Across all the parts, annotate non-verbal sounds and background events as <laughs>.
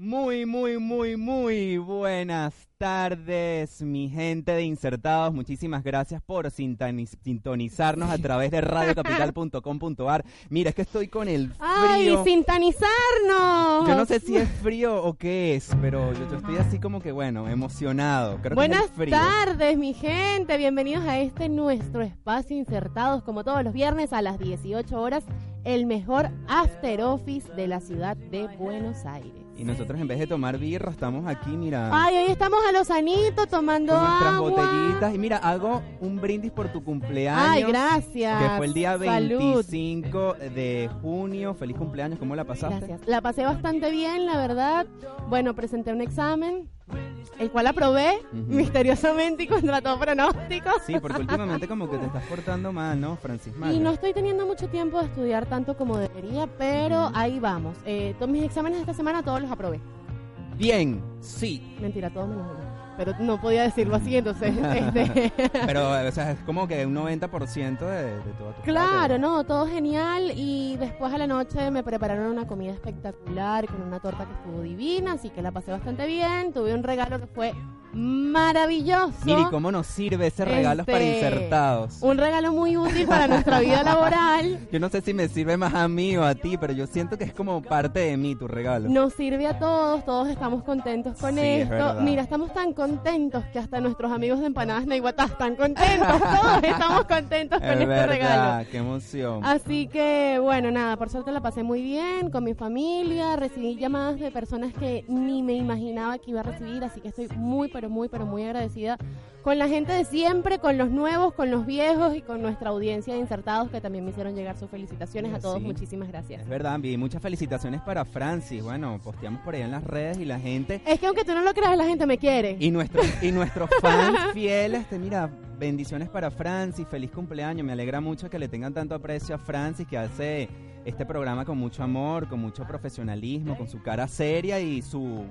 Muy, muy, muy, muy buenas tardes, mi gente de Insertados. Muchísimas gracias por sintonizarnos a través de radiocapital.com.ar. Mira, es que estoy con el frío. ¡Ay, sintonizarnos! Yo no sé si es frío o qué es, pero yo, estoy así como que, bueno, emocionado. buenas tardes, mi gente. Bienvenidos a este nuestro espacio Insertados, como todos los viernes a las 18 horas, el mejor after office de la ciudad de Buenos Aires. Y nosotros en vez de tomar birra estamos aquí, mira. Ay, hoy estamos a los anitos tomando con nuestras agua. botellitas. Y mira, hago un brindis por tu cumpleaños. Ay, gracias. Que fue el día 25 de junio. Feliz cumpleaños, ¿cómo la pasaste? Gracias. La pasé bastante bien, la verdad. Bueno, presenté un examen el cual aprobé misteriosamente y contra todo pronóstico. Sí, porque últimamente como que te estás portando mal, ¿no, Francis? Y no estoy teniendo mucho tiempo de estudiar tanto como debería, pero ahí vamos. Eh, todos mis exámenes de esta semana todos los aprobé. Bien, sí. Mentira, todos menos uno pero no podía decirlo así, entonces... <laughs> Este... pero, o sea, es como que un 90% de, de todo tu Claro, no, todo genial y después a la noche me prepararon una comida espectacular con una torta que estuvo divina, así que la pasé bastante bien, tuve un regalo que fue maravilloso. Miri, ¿cómo nos sirve ese regalo para este, insertados? Un regalo muy útil para nuestra vida laboral. <laughs> Yo no sé si me sirve más a mí o a ti, pero yo siento que es como parte de mí tu regalo. Nos sirve a todos, todos estamos contentos con esto. Mira, estamos tan contentos que hasta nuestros amigos de Empanadas Naiguatá están contentos. <laughs> todos estamos contentos con este regalo. Qué emoción. Así que, bueno, nada, por suerte la pasé muy bien con mi familia. Recibí llamadas de personas que ni me imaginaba que iba a recibir, así que estoy muy pero muy, pero muy agradecida con la gente de siempre, con los nuevos, con los viejos y con nuestra audiencia de insertados que también me hicieron llegar sus felicitaciones a todos. Muchísimas gracias. Es verdad, vi muchas felicitaciones para Francis. Bueno, posteamos por ahí en las redes y la gente. Es que aunque tú no lo creas, la gente me quiere. Y nuestros y nuestros fans <laughs> fieles, te mira, bendiciones para Francis, feliz cumpleaños. Me alegra mucho que le tengan tanto aprecio a Francis que hace este programa con mucho amor, con mucho profesionalismo, con su cara seria y su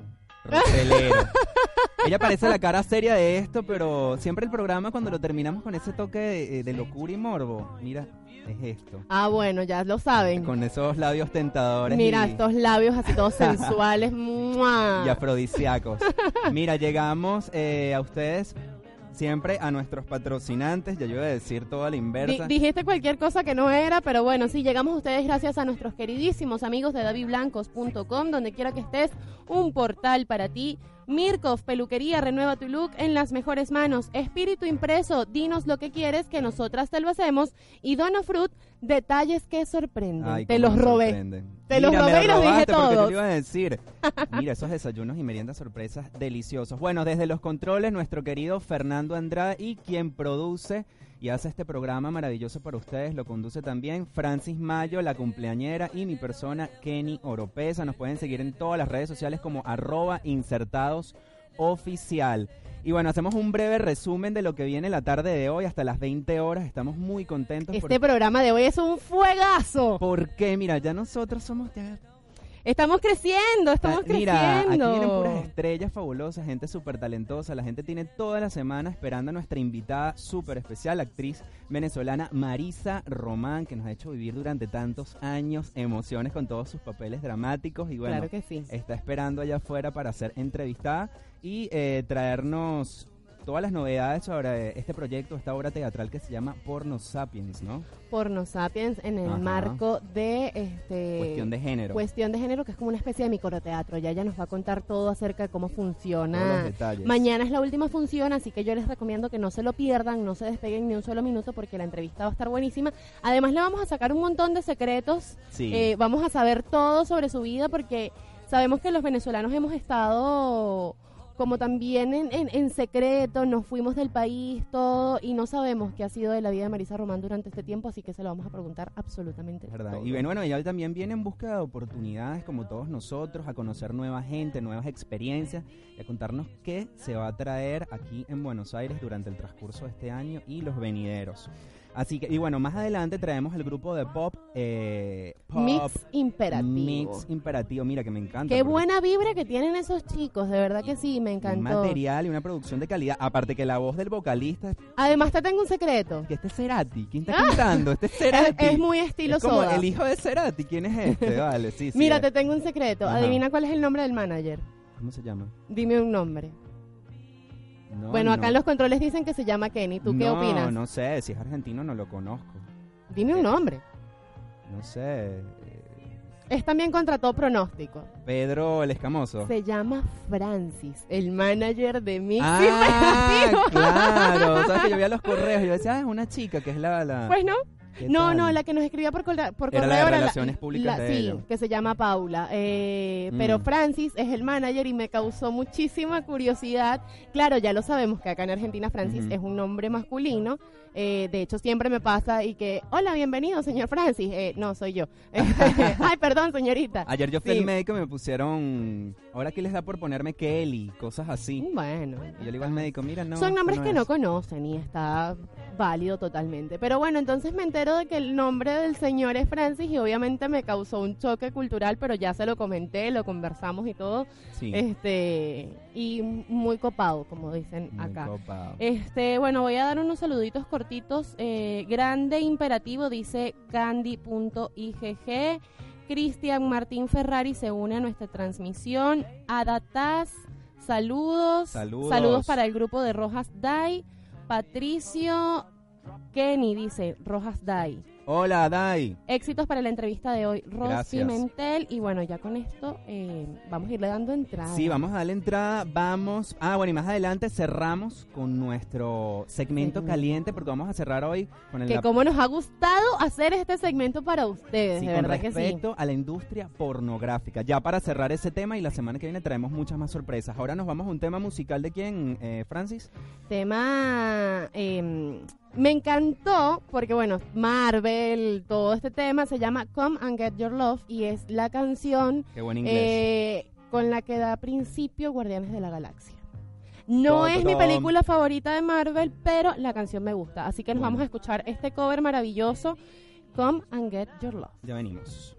<laughs> Ella parece la cara seria de esto, pero siempre el programa cuando lo terminamos con ese toque de, locura y morbo, mira, es esto. Ah, bueno, ya lo saben. Con esos labios tentadores. Mira, estos labios así todos <laughs> sensuales. y afrodisíacos. Mira, llegamos eh, a ustedes siempre a nuestros patrocinantes, ya yo iba a decir toda la inversa. dijiste cualquier cosa que no era, pero bueno, sí, llegamos a ustedes gracias a nuestros queridísimos amigos de davidblancos.com, donde quiera que estés, un portal para ti Mirkov Peluquería, renueva tu look en las mejores manos. Espíritu Impreso, dinos lo que quieres, que nosotras te lo hacemos. Y Dono Fruit, detalles que sorprenden. te los robé. Te los robé y los dije todos. Te iba a decir. <laughs> Mira, esos desayunos y meriendas sorpresas deliciosos. Bueno, desde los controles, nuestro querido Fernando Andrade y quien produce y hace este programa maravilloso para ustedes. Lo conduce también Francis Mayo, la cumpleañera, y mi persona Kenny Oropesa. Nos pueden seguir en todas las redes sociales como arroba insertados oficial. Y bueno, hacemos un breve resumen de lo que viene la tarde de hoy hasta las 20 horas. Estamos muy contentos. Este programa de hoy es un fuegazo. Porque, mira, ya nosotros somos Estamos creciendo, estamos creciendo. Mira, aquí vienen puras estrellas fabulosas, gente súper talentosa. La gente tiene toda la semana esperando a nuestra invitada súper especial, actriz venezolana Marisa Román, que nos ha hecho vivir durante tantos años emociones con todos sus papeles dramáticos. Y bueno, claro que sí. está esperando allá afuera para ser entrevistada y eh, traernos todas las novedades sobre este proyecto, esta obra teatral que se llama Porno Sapiens, ¿no? Porno Sapiens en el marco de este cuestión de género. Cuestión de género que es como una especie de microteatro. Ya ella nos va a contar todo acerca de cómo funciona. Mañana es la última función, así que yo les recomiendo que no se lo pierdan, no se despeguen ni un solo minuto porque la entrevista va a estar buenísima. Además le vamos a sacar un montón de secretos. Eh, vamos a saber todo sobre su vida porque sabemos que los venezolanos hemos estado como también en, en, secreto nos fuimos del país, todo, y no sabemos qué ha sido de la vida de Marisa Román durante este tiempo, así que se lo vamos a preguntar absolutamente. ¿verdad? Y bueno, ella también viene en busca de oportunidades, como todos nosotros, a conocer nueva gente, nuevas experiencias, y a contarnos qué se va a traer aquí en Buenos Aires durante el transcurso de este año y los venideros. Así que, y bueno, más adelante traemos el grupo de pop, eh, Mix Imperativo. Mix Imperativo, mira que me encanta. Qué buena vibra que tienen esos chicos, de verdad que sí, me encantó. Un material y una producción de calidad. Aparte que la voz del vocalista. Además, te tengo un secreto. Que este es Cerati. ¿Quién está cantando? Este es Cerati. Es, muy estilo es como el hijo de Cerati. ¿Quién es este? Vale, sí, sí. Mira, te tengo un secreto. Adivina cuál es el nombre del manager. ¿Cómo se llama? Dime un nombre. Bueno, acá en los controles dicen que se llama Kenny. ¿Tú qué opinas? No, no sé. Si es argentino, no lo conozco. Dime un nombre. No sé. Es también contra todo pronóstico. Pedro el Escamoso. Se llama Francis, el manager de Mix. Ah, <laughs> claro. Sabes que yo veía los correos y yo decía, ah, es una chica que es la... la... Pues no. No, no, la que nos escribía por, correo por correo era la relaciones públicas sí, que se llama Paula. Eh, pero mm. Francis es el manager y me causó muchísima curiosidad. Claro, ya lo sabemos que acá en Argentina Francis es un nombre masculino. Eh, de hecho, siempre me pasa y que, hola, bienvenido, señor Francis. Eh, no, soy yo. <laughs> <laughs> Ay, perdón, señorita. Ayer yo fui al médico y me pusieron, ahora aquí les da por ponerme Kelly, cosas así. Bueno. Y yo le digo al médico, mira, no. Son nombres que no conocen y está válido totalmente. Pero bueno, entonces me entero de que el nombre del señor es Francis y obviamente me causó un choque cultural, pero ya se lo comenté, lo conversamos y todo. Sí. Este, y muy copado, como dicen muy acá. Copado. Este, bueno, voy a dar unos saluditos cortitos. Eh, grande imperativo dice candy.igg. Cristian Martín Ferrari se une a nuestra transmisión. Adatas, saludos. Saludos. Saludos para el grupo de Rojas Dai. Patricio Kenny dice, Rojas Dai. Hola, Dai. Éxitos para la entrevista de hoy, Rosy Mentel. Y bueno, ya con esto eh, vamos a irle dando entrada. Sí, vamos a darle entrada. Vamos. Ah, bueno, y más adelante cerramos con nuestro segmento caliente, porque vamos a cerrar hoy con el. Que como nos ha gustado hacer este segmento para ustedes, de verdad que sí. Respecto a la industria pornográfica. Ya para cerrar ese tema y la semana que viene traemos muchas más sorpresas. Ahora nos vamos a un tema musical de quién, eh, Francis. Tema. Eh, me encantó porque, bueno, Marvel, todo este tema se llama Come and Get Your Love y es la canción eh, con la que da principio Guardianes de la Galaxia. No es mi película favorita de Marvel, pero la canción me gusta. Así que nos vamos a escuchar este cover maravilloso, Come and Get Your Love. Ya venimos.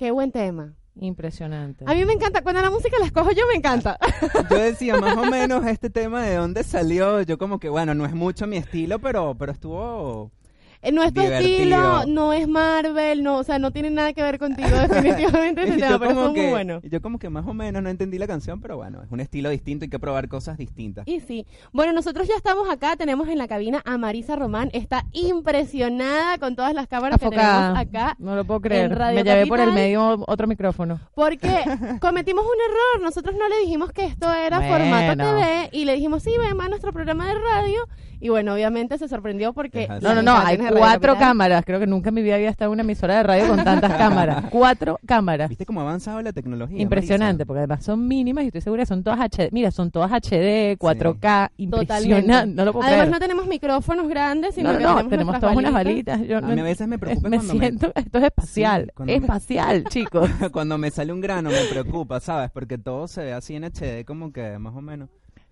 Qué buen tema. Impresionante. A mí me encanta, cuando la música la escojo yo me encanta. <laughs> Yo decía más o menos este tema de dónde salió, yo como que bueno, no es mucho mi estilo, pero pero estuvo eh, no es tu estilo, no es Marvel, no, o sea, no tiene nada que ver contigo <laughs> definitivamente ese tema, pero fue muy bueno. Yo como que más o menos no entendí la canción, pero bueno, es un estilo distinto, hay que probar cosas distintas. Y sí. Bueno, nosotros ya estamos acá, tenemos en la cabina a Marisa Román, está impresionada con todas las cámaras que tenemos acá. No lo puedo creer. Me llevé por el medio otro micrófono. Porque <laughs> cometimos un error, nosotros no le dijimos que esto era formato TV y le dijimos, "Sí, ven a nuestro programa de radio." Y bueno, obviamente se sorprendió porque... No, no, no, hay cuatro cámaras. Creo que nunca en mi vida había estado en una emisora de radio con tantas <laughs> cámaras. Cuatro cámaras. ¿Viste cómo ha avanzado la tecnología? Impresionante, porque además son mínimas y estoy segura que son todas HD. Mira, son todas HD, 4K, impresionante. No lo puedo además no tenemos micrófonos grandes, sino no, que no, tenemos, tenemos todas unas balitas. a mí a veces me preocupa me siento, <laughs> esto es espacial, espacial, <laughs> chicos. cuando me sale un grano me preocupa, ¿sabes? Porque todo se ve así en HD como que más o menos.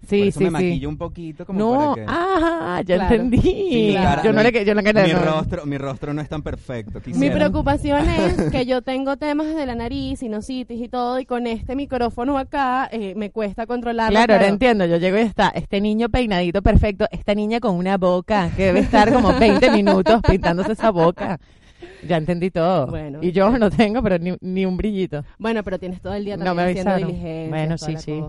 Sí, sí, me maquillo un poquito como no, para que... ah, ya entendí. yo no le, yo no mi rostro, mi rostro no es tan perfecto. Mi preocupación es <laughs> que yo tengo temas de la nariz, sinusitis y todo, y con este micrófono acá eh, me cuesta controlarlo. Claro, ahora entiendo. Yo llego y está este niño peinadito perfecto, esta niña con una boca que debe estar como 20 minutos pintándose esa boca. Ya entendí todo. Bueno, y yo no tengo, pero ni, ni, un brillito. Bueno, pero tienes todo el día también no me haciendo diligencia. Bueno, sí, sí.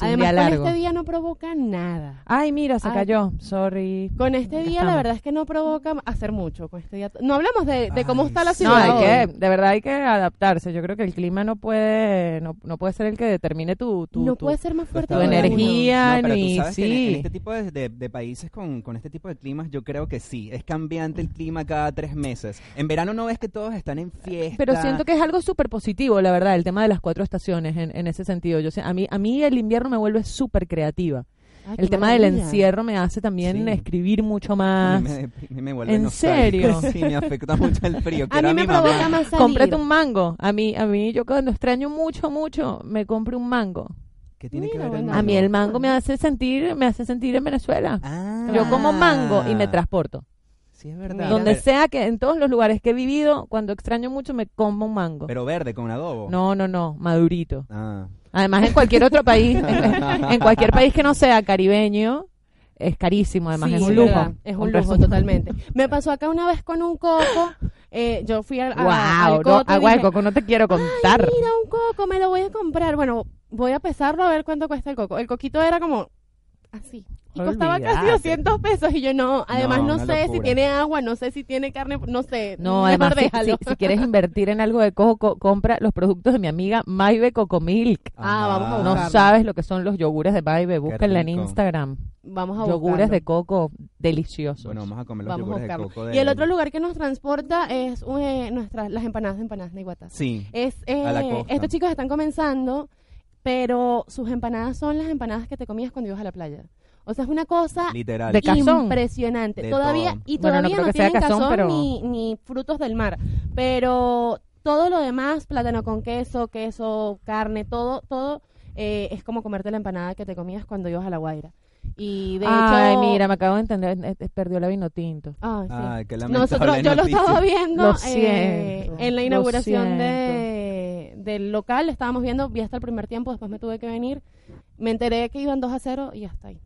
Además, con este día no provoca nada. Ay, mira, se cayó. Sorry. Con este día, la verdad es que no provoca hacer mucho. Con este día. No hablamos de, de cómo está la ciudad. No, hay que, de verdad hay que adaptarse. Yo creo que el clima no puede, no, no puede ser el que determine tu, tu, no puede ser más fuerte tu energía ni sí. En, este tipo de, de, países con, con este tipo de climas, yo creo que sí. Es cambiante el clima cada tres meses. En verano no ves que todos están en fiesta. Pero siento que es algo súper positivo, la verdad, el tema de las cuatro estaciones en, en ese sentido. Yo sé, a mí, a mí el invierno me vuelve súper creativa. el tema del encierro me hace también escribir mucho más. Me, vuelve ¿En serio? <laughs> Sí, me afecta mucho el frío. a mí me provoca más Cómprate un mango. A mí, a mí, yo cuando extraño mucho, mucho, me compro un mango. ¿Qué tiene que ver el mango? A mí el mango me hace sentir, me hace sentir en Venezuela. Ah. Yo como mango y me transporto. Sí, es verdad. Donde sea que, en todos los lugares que he vivido, cuando extraño mucho me como un mango. Pero verde, con adobo. No, no, no, madurito. Ah. Además, en cualquier otro país, <laughs> en, cualquier país que no sea caribeño, es carísimo, además es un lujo. Es un lujo, totalmente. Me pasó acá una vez con un coco. Eh, yo fui al, wow, no, agua de coco no te quiero contar. mira, un coco, me lo voy a comprar. Bueno, voy a pesarlo a ver cuánto cuesta el coco. El coquito era como así. Y costaba casi 200 pesos y yo no, además no, sé si tiene agua, no sé si tiene carne, no sé. No, además si, quieres invertir en algo de coco, compra los productos de mi amiga Maibe Coco Milk. Ah, vamos a buscarlo. No sabes lo que son los yogures de Maibe, búsquenla en Instagram. Vamos a Yogures de coco deliciosos. Bueno, vamos a comer los yogures de coco. Y el otro lugar que nos transporta es eh, nuestras las empanadas, empanadas de Iguatá. Sí. Es, eh, estos chicos están comenzando, pero sus empanadas son las empanadas que te comías cuando ibas a la playa. O sea, es una cosa Literal. De impresionante. todavía y todavía no, tienen cazón, ni, ni frutos del mar, pero todo lo demás, plátano con queso, queso, carne, todo, todo eh, es como comerte la empanada que te comías cuando ibas a la Guaira. Y de Ay, mira, me acabo de entender, eh, eh, perdió la vino tinto. Ay, sí. Nosotros, yo lo estaba viendo en la inauguración de, del local, estábamos viendo, vi hasta el primer tiempo, después me tuve que venir, me enteré que iban 2 a 0 y hasta ahí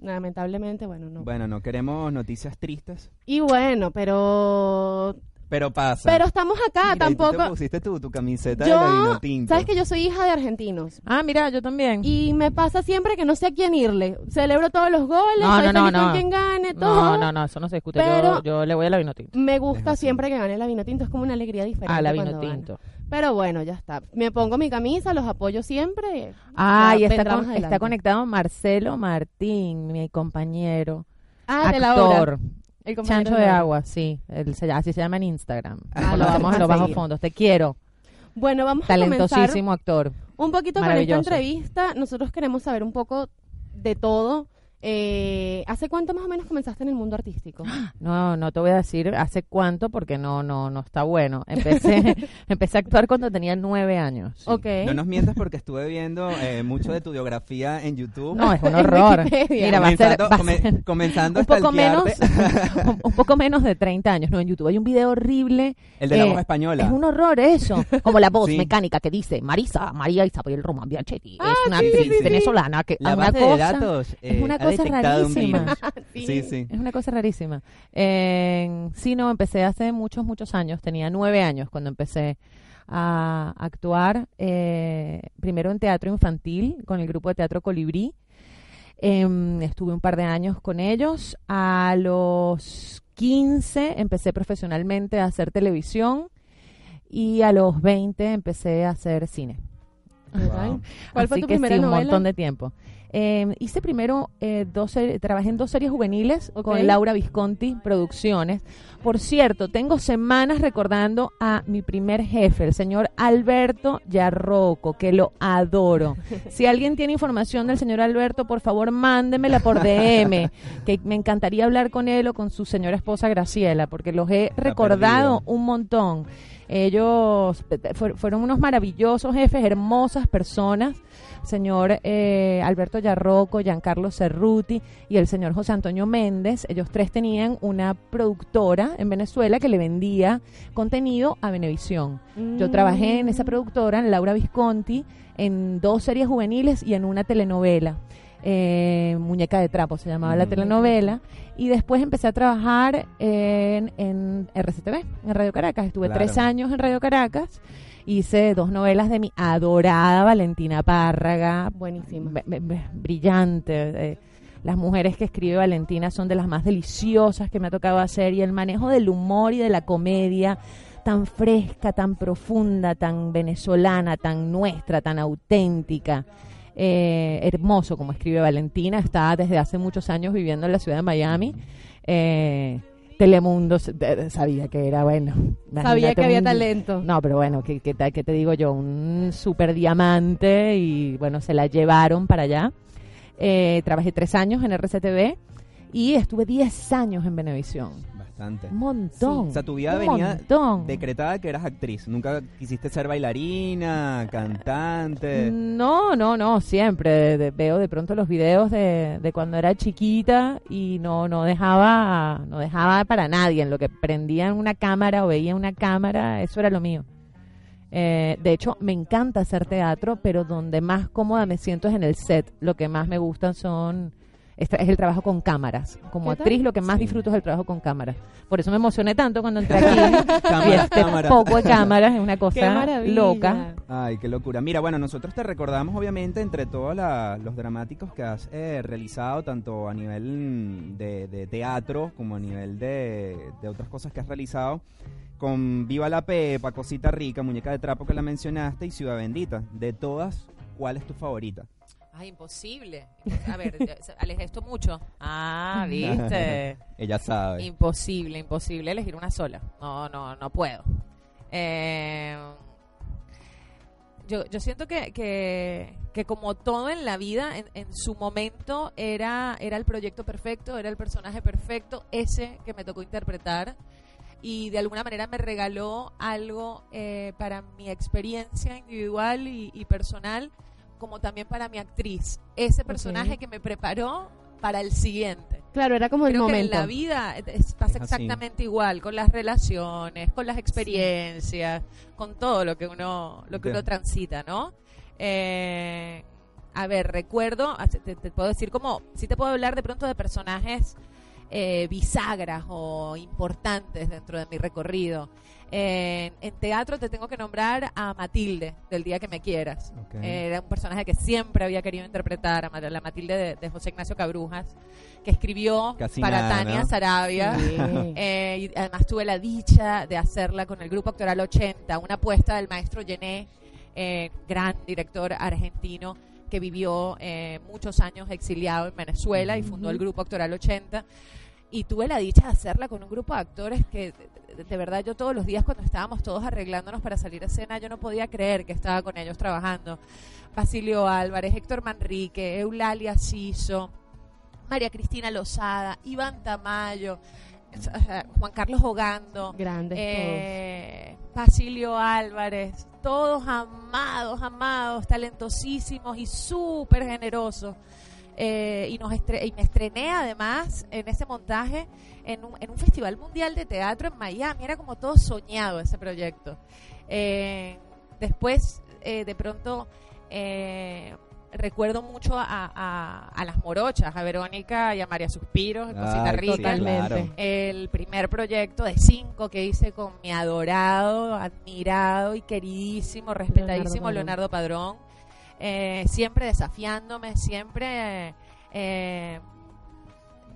lamentablemente, bueno, no. Bueno, no queremos noticias tristes. Y bueno, pero pero pasa. Pero estamos acá, tampoco. tú pusiste tu, tu camiseta de vino tinto. Sabes que yo soy hija de argentinos. Ah, mira, yo también. Y me pasa siempre que no sé a quién irle. Celebro todos los goles, no, soy no, no, con quien gane, todo. No, no, no, eso no se discute. Pero yo, le voy a la vino tinto. Me gusta siempre que gane la vino tinto, es como una alegría diferente. Ah, la vino tinto. Pero bueno, ya está. Me pongo mi camisa, los apoyo siempre. Ah, y está, está conectado Marcelo Martín, mi compañero. Ah, actor. El Chancho de agua, sí. así se llama en Instagram. Ah, lo vamos a los bajos fondos. Te quiero. Bueno, vamos a Talentosísimo actor. Un poquito con esta entrevista. Nosotros queremos saber un poco de todo. Eh, ¿Hace cuánto más o menos comenzaste en el mundo artístico? <gasps> No, no te voy a decir hace cuánto porque no, no, no está bueno. Empecé, <laughs> empecé a actuar cuando tenía nueve años. Okay. No nos mientas porque estuve viendo eh, mucho de tu biografía en YouTube. No, es un <laughs> horror. Mira, va a ser, comenzando un poco menos, <laughs> un, poco menos de 30 años. No, en YouTube hay un video horrible. El de la voz eh, española. Es un horror eso. Como la voz mecánica que dice Marisa, María Isabel Román Bianchetti. es ah, una actriz venezolana que la base de datos, es una cosa rarísima. <laughs> <laughs> sí. sí, Es una cosa rarísima. sí, no, empecé hace muchos, muchos años. Tenía nueve años cuando empecé a actuar. Eh, primero en teatro infantil con el grupo de teatro Colibrí. Em, estuve un par de años con ellos. A los 15 empecé profesionalmente a hacer televisión y a los 20 empecé a hacer cine. ¿Cuál fue tu primera un montón de tiempo. Eh, hice primero eh, dos trabajé en dos series juveniles con Laura Visconti Producciones. Por cierto, tengo semanas recordando a mi primer jefe, el señor Alberto Yarroco, que lo adoro. <laughs> Si alguien tiene información del señor Alberto, por favor, mándemela por DM, <laughs> que me encantaría hablar con él o con su señora esposa Graciela, porque los he recordado un montón. Ellos fueron unos maravillosos jefes, hermosas personas señor eh, Alberto Yarroco, Giancarlo Cerruti y el señor José Antonio Méndez. Ellos tres tenían una productora en Venezuela que le vendía contenido a Venevisión. Yo trabajé en esa mm. productora, en Laura Visconti, en dos series juveniles y en una telenovela. Eh, Muñeca de Trapo se llamaba la telenovela, y después empecé a trabajar en, en RCTV, en Radio Caracas. Estuve tres años en Radio Caracas hice dos novelas de mi adorada Valentina Párraga. Buenísima. brillante. Eh, las mujeres que escribe Valentina son de las más deliciosas que me ha tocado hacer y el manejo del humor y de la comedia tan fresca, tan profunda, tan venezolana, tan nuestra, tan auténtica. Eh, hermoso como escribe Valentina, está desde hace muchos años viviendo en la ciudad de Miami. Eh, Telemundo sabía que era bueno. Sabía que había talento. No, pero bueno, ¿qué, qué, te digo yo? Un super diamante y bueno, se la llevaron para allá. Eh, trabajé tres años en RCTV y estuve diez años en Venevisión. Un montón. O sea, tu vida venía decretada que eras actriz. Nunca quisiste ser bailarina, cantante. No, no, no, siempre. veo de pronto los videos de, de, cuando era chiquita y no, no dejaba, no dejaba para nadie. En lo que prendía una cámara o veía una cámara, eso era lo mío. Eh, de hecho, me encanta hacer teatro, pero donde más cómoda me siento es en el set. Lo que más me gustan son es el trabajo con cámaras. Como actriz lo que más disfruto es el trabajo con cámaras. Por eso me emocioné tanto cuando entré aquí. <laughs> Cámara, este poco de cámaras es una cosa loca. Ay, qué locura. Mira, bueno, nosotros te recordamos obviamente entre todos los dramáticos que has eh, realizado, tanto a nivel de, teatro como a nivel de, de otras cosas que has realizado con Viva la Pepa, Cosita Rica, Muñeca de Trapo que la mencionaste y Ciudad Bendita. De todas, ¿cuál es tu favorita? Ay, imposible. A ver, alejé esto mucho. Ah, <laughs> viste. Ella sabe. Imposible, imposible elegir una sola. No, no, no puedo. Eh, yo, yo siento que, que, como todo en la vida, en, en, su momento era, era el proyecto perfecto, era el personaje perfecto, ese que me tocó interpretar. Y de alguna manera me regaló algo eh, para mi experiencia individual y, y personal como también para mi actriz. Ese personaje que me preparó para el siguiente. Claro, era como el Creo momento. Que en la vida pasa exactamente igual, con las relaciones, con las experiencias, con todo lo que uno, lo que uno transita, ¿no? Eh, a ver, recuerdo, te, puedo decir como, sí te puedo hablar de pronto de personajes eh, bisagras o importantes dentro de mi recorrido. En teatro te tengo que nombrar a Matilde, del Día que me quieras. era un personaje que siempre había querido interpretar, a la Matilde de, José Ignacio Cabrujas, que escribió para Tania Sarabia. <laughs> Eh, y además tuve la dicha de hacerla con el Grupo Actoral 80, una apuesta del maestro Gené, eh, gran director argentino que vivió eh, muchos años exiliado en Venezuela y fundó el Grupo Actoral 80 y tuve la dicha de hacerla con un grupo de actores que de, verdad yo todos los días cuando estábamos todos arreglándonos para salir a escena yo no podía creer que estaba con ellos trabajando. Basilio Álvarez, Héctor Manrique, Eulalia Siso, María Cristina Lozada, Iván Tamayo, Juan Carlos Hogando, Grandes eh, Basilio Álvarez, todos amados, amados, talentosísimos y súper generosos. Eh, y, nos y me estrené además en ese montaje en un, en un, festival mundial de teatro en Miami. Era como todo soñado ese proyecto. Eh, después, eh, de pronto, recuerdo mucho a, las morochas, a Verónica y a María Suspiros, Cosita Rica. El primer proyecto de cinco que hice con mi adorado, admirado y queridísimo, respetadísimo Leonardo Padrón. Eh, siempre desafiándome, siempre eh,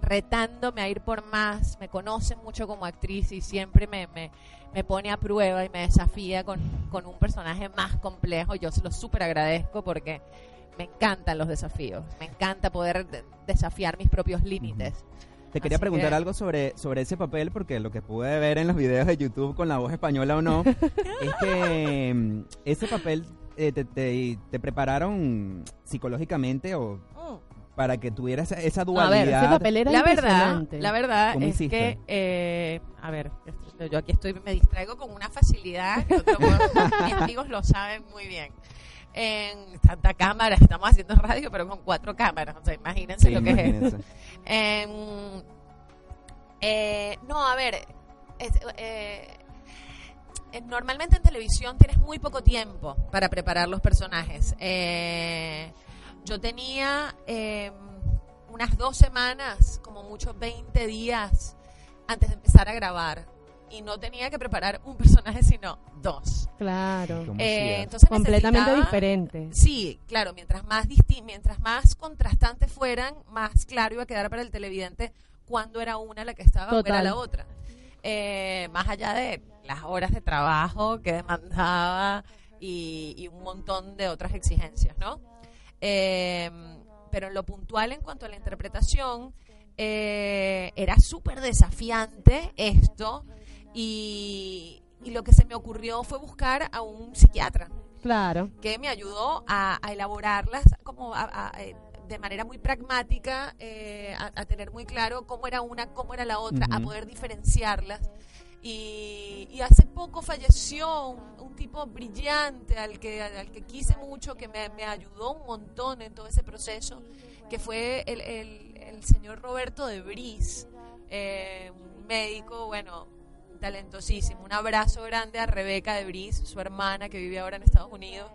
retándome a ir por más. Me conoce mucho como actriz y siempre me, me, me pone a prueba y me desafía con, con un personaje más complejo. Yo se lo súper agradezco porque me encantan los desafíos, me encanta poder desafiar mis propios límites. Te quería preguntar algo sobre, sobre ese papel, porque lo que pude ver en los videos de YouTube con la voz española o no, <laughs> es que mm, ese papel eh, te, te, prepararon psicológicamente o mm. para que tuvieras esa dualidad. A ver, la verdad, la verdad es que, eh, a ver, yo aquí estoy, me distraigo con una facilidad que <laughs> mis amigos lo saben muy bien. En tanta cámara, estamos haciendo radio, pero con cuatro cámaras, o sea, imagínense lo que es eh, no, a ver, eh, normalmente en televisión tienes muy poco tiempo para preparar los personajes. yo tenía em, unas dos semanas, como mucho 20 días antes de empezar a grabar y no tenía que preparar un personaje, sino dos. Claro. Eh, entonces Completamente diferente. Sí, claro, mientras más, mientras más contrastantes fueran, más claro iba a quedar para el televidente cuándo era una la que estaba o era la otra. Eh, más allá de las horas de trabajo que demandaba y, un montón de otras exigencias, ¿no? Eh, pero en lo puntual en cuanto a la interpretación, era súper desafiante esto y, lo que se me ocurrió fue buscar a un psiquiatra. Claro. Que me ayudó a, elaborarlas como eh, de manera muy pragmática, eh, a, tener muy claro cómo era una, cómo era la otra, a poder diferenciarlas. Y, hace poco falleció un, tipo brillante al que, al que quise mucho, que me, ayudó un montón en todo ese proceso, que fue el, el, señor Roberto de Bris, eh, un médico, bueno, talentosísimo. Un abrazo grande a Rebeca de Bris, su hermana que vive ahora en Estados Unidos.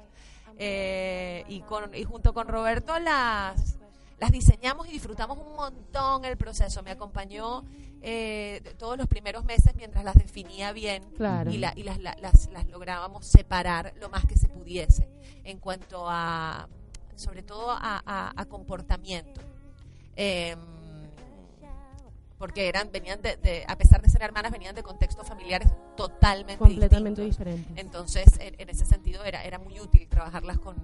Eh, y, con, y junto con Roberto las, las diseñamos y disfrutamos un montón el proceso. Me acompañó eh, todos los primeros meses mientras las definía bien y, la, y las, las, las, lográbamos separar lo más que se pudiese en cuanto a, sobre todo a, a, comportamiento. Eh, porque eran venían de, a pesar de ser hermanas venían de contextos familiares totalmente completamente diferentes. Entonces en, ese sentido era era muy útil trabajarlas con,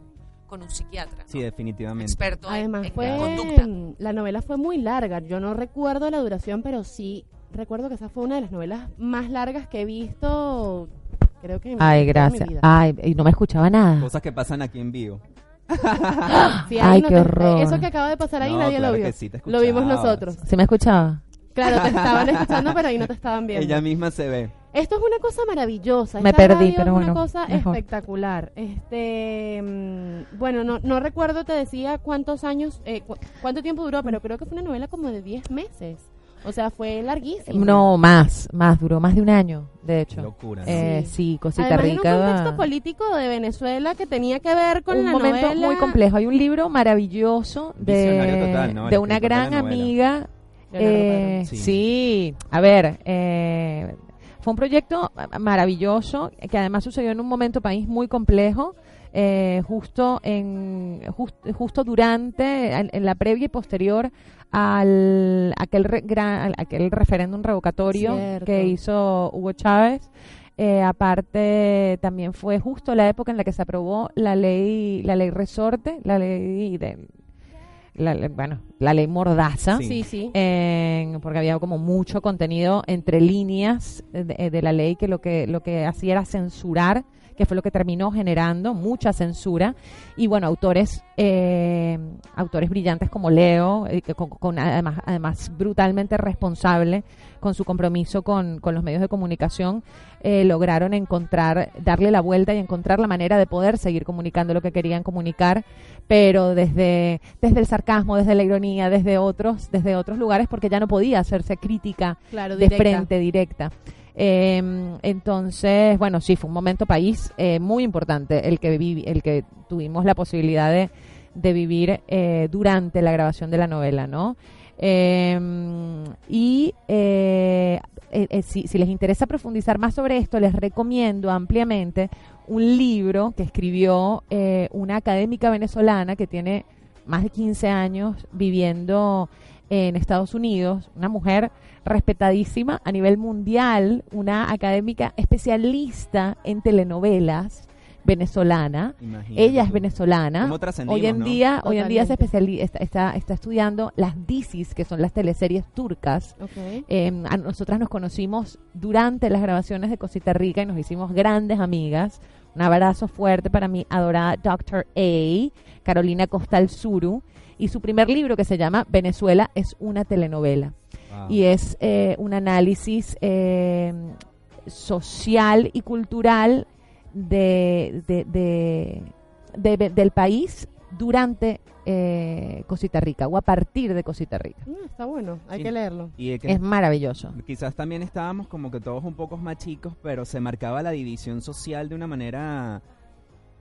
con un psiquiatra sí definitivamente experto además en, fue, conducta la novela fue muy larga yo no recuerdo la duración pero sí recuerdo que esa fue una de las novelas más largas que he visto creo que ay gracias ay y no me escuchaba nada cosas que pasan aquí en vivo <laughs> Ay, qué horror. Eso que acaba de pasar ahí nadie lo vio. lo vimos nosotros. ¿Se me escuchaba? Claro, te estaban escuchando, pero ahí no te estaban viendo. Ella misma se ve. Esto es una cosa maravillosa. Me perdí, pero bueno. Es una cosa espectacular. Este, mm, bueno, no, no recuerdo, te decía cuántos años, eh, cuánto tiempo duró, pero creo que fue una novela como de 10 meses. O sea, fue larguísimo. No, más, más, duró más de un año, de hecho. locura. Eh, sí. cosita rica. En un contexto político de Venezuela que tenía que ver con un la momento muy complejo. Hay un libro maravilloso de, de una gran amiga eh, sí. a ver, eh, fue un proyecto maravilloso que además sucedió en un momento país muy complejo. Eh, justo en justo durante en, la previa y posterior al aquel gran, aquel referéndum revocatorio que hizo Hugo Chávez aparte también fue justo la época en la que se aprobó la ley la ley resorte la ley de la, bueno, la ley Mordaza, sí, sí. porque había como mucho contenido entre líneas de, la ley que lo que lo que hacía era censurar que fue lo que terminó generando mucha censura. Y bueno, autores, eh, autores brillantes como Leo, eh, con, además, además brutalmente responsable con su compromiso con, con los medios de comunicación, eh, lograron encontrar, darle la vuelta y encontrar la manera de poder seguir comunicando lo que querían comunicar, pero desde, desde el sarcasmo, desde la ironía, desde otros, desde otros lugares, porque ya no podía hacerse crítica de frente directa. Em, entonces, bueno, sí, fue un momento país eh, muy importante el que, el que tuvimos la posibilidad de, de vivir eh, durante la grabación de la novela, ¿no? Em, y eh, si, si, les interesa profundizar más sobre esto, les recomiendo ampliamente un libro que escribió una académica venezolana que tiene más de 15 años viviendo en Estados Unidos, una mujer respetadísima a nivel mundial, una académica especialista en telenovelas venezolana. Ella es venezolana. Hoy en día, hoy en día se especializa, está, está, estudiando las DISIS, que son las teleseries turcas. Em, a nosotras nos conocimos durante las grabaciones de Cosita Rica y nos hicimos grandes amigas. Un abrazo fuerte para mi adorada Dr. A, Carolina Costal Suru y su primer libro que se llama Venezuela es una telenovela. Y es eh, un análisis eh, social y cultural de, del país durante eh, Cosita Rica o a partir de Cosita Rica. Mm, está bueno, hay que leerlo. es maravilloso. Quizás también estábamos como que todos un poco más chicos, pero se marcaba la división social de una manera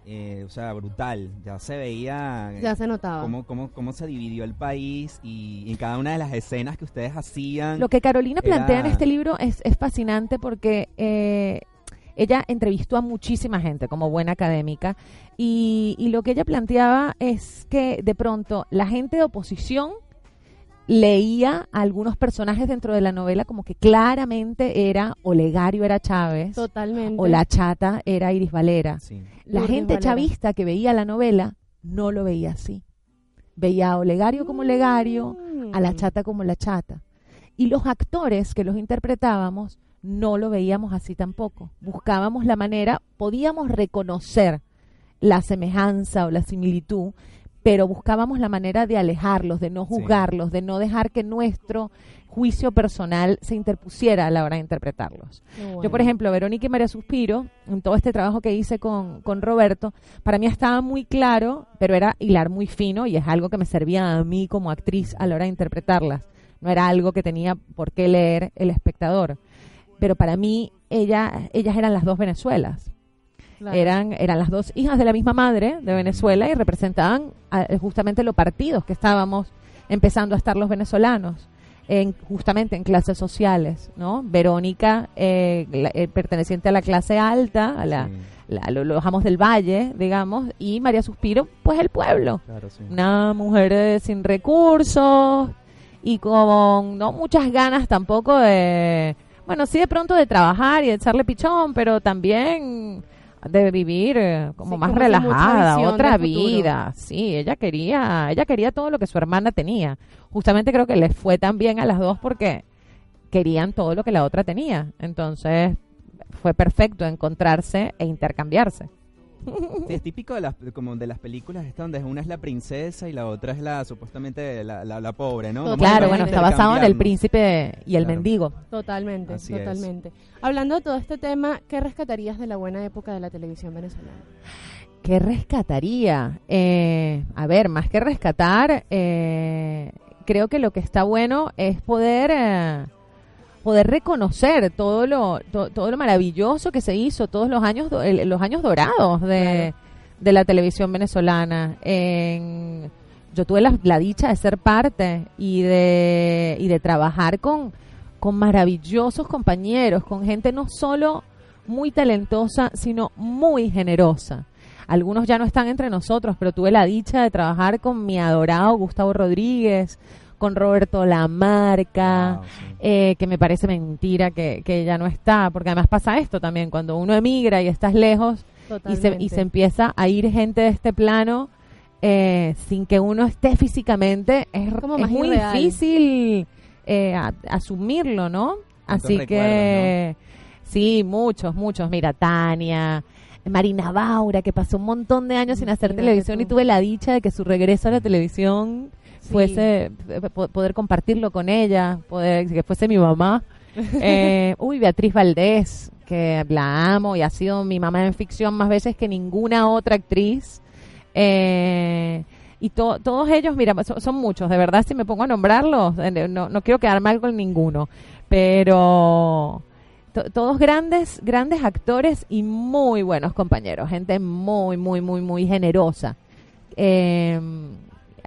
eh, o sea, brutal. Ya se veía. Ya se notaba. Cómo, cómo, cómo se dividió el país y, en cada una de las escenas que ustedes hacían. Lo que Carolina plantea en este libro es, es fascinante porque eh, ella entrevistó a muchísima gente como buena académica y, y lo que ella planteaba es que de pronto la gente de oposición leía a algunos personajes dentro de la novela como que claramente era Olegario era Chávez. Totalmente. O la chata era Iris Valera. La gente chavista que veía la novela no lo veía así. Veía a Olegario como Olegario, a la mm. chata como la chata. Y los actores que los interpretábamos no lo veíamos así tampoco. Buscábamos la manera, podíamos reconocer la semejanza o la similitud, pero buscábamos la manera de alejarlos, de no juzgarlos, de no dejar que nuestro juicio personal se interpusiera a la hora de interpretarlos. Yo, por ejemplo, Verónica y María Suspiro, en todo este trabajo que hice con, con Roberto, para mí estaba muy claro, pero era hilar muy fino y es algo que me servía a mí como actriz a la hora de interpretarlas. No era algo que tenía por qué leer el espectador. Pero para mí, ella, ellas eran las dos Venezuelas. Eran, eran las dos hijas de la misma madre de Venezuela y representaban justamente los partidos que estábamos empezando a estar los venezolanos. En, justamente en clases sociales, ¿no? Verónica, eh, eh, perteneciente a la clase alta, a la, los amos del valle, digamos, y María Suspiro, pues el pueblo. Una mujer sin recursos y con no muchas ganas tampoco de, bueno, sí de pronto de trabajar y de echarle pichón, pero también de vivir eh, como más relajada, otra vida. Sí, ella quería, ella quería todo lo que su hermana tenía. Justamente creo que les fue tan bien a las dos porque querían todo lo que la otra tenía. Entonces fue perfecto encontrarse e intercambiarse es típico de las, como de las películas esta donde una es la princesa y la otra es la supuestamente la, la, pobre, ¿no? claro, bueno, está basado en el príncipe y el mendigo. Totalmente, totalmente. Hablando de todo este tema, ¿qué rescatarías de la buena época de la televisión venezolana? ¿Qué rescataría? Eh, a ver, más que rescatar, eh, creo que lo que está bueno es poder... Eh, poder reconocer todo lo, todo lo maravilloso que se hizo, todos los años, los años dorados de, la televisión venezolana. En, yo tuve la, dicha de ser parte y de, y de trabajar con, con maravillosos compañeros, con gente no solo muy talentosa, sino muy generosa. Algunos ya no están entre nosotros, pero tuve la dicha de trabajar con mi adorado Gustavo Rodríguez, con Roberto Lamarca, eh, que me parece mentira que, que ya no está, porque además pasa esto también, cuando uno emigra y estás lejos y se, y se, empieza a ir gente de este plano eh, sin que uno esté físicamente, es, Como muy difícil eh, asumirlo, ¿no? Así que... Sí, muchos, muchos. Mira, Tania, Marina Baura, que pasó un montón de años sin hacer televisión y tuve la dicha de que su regreso a la televisión fuese poder compartirlo con ella, poder que fuese mi mamá. <laughs> Eh, uy, Beatriz Valdés, que la amo y ha sido mi mamá en ficción más veces que ninguna otra actriz. Eh, y todos ellos, mira, son, muchos, de verdad, si me pongo a nombrarlos, no, no quiero quedar mal con ninguno, pero todos grandes, grandes actores y muy buenos compañeros, gente muy, muy, muy, muy generosa. Eh,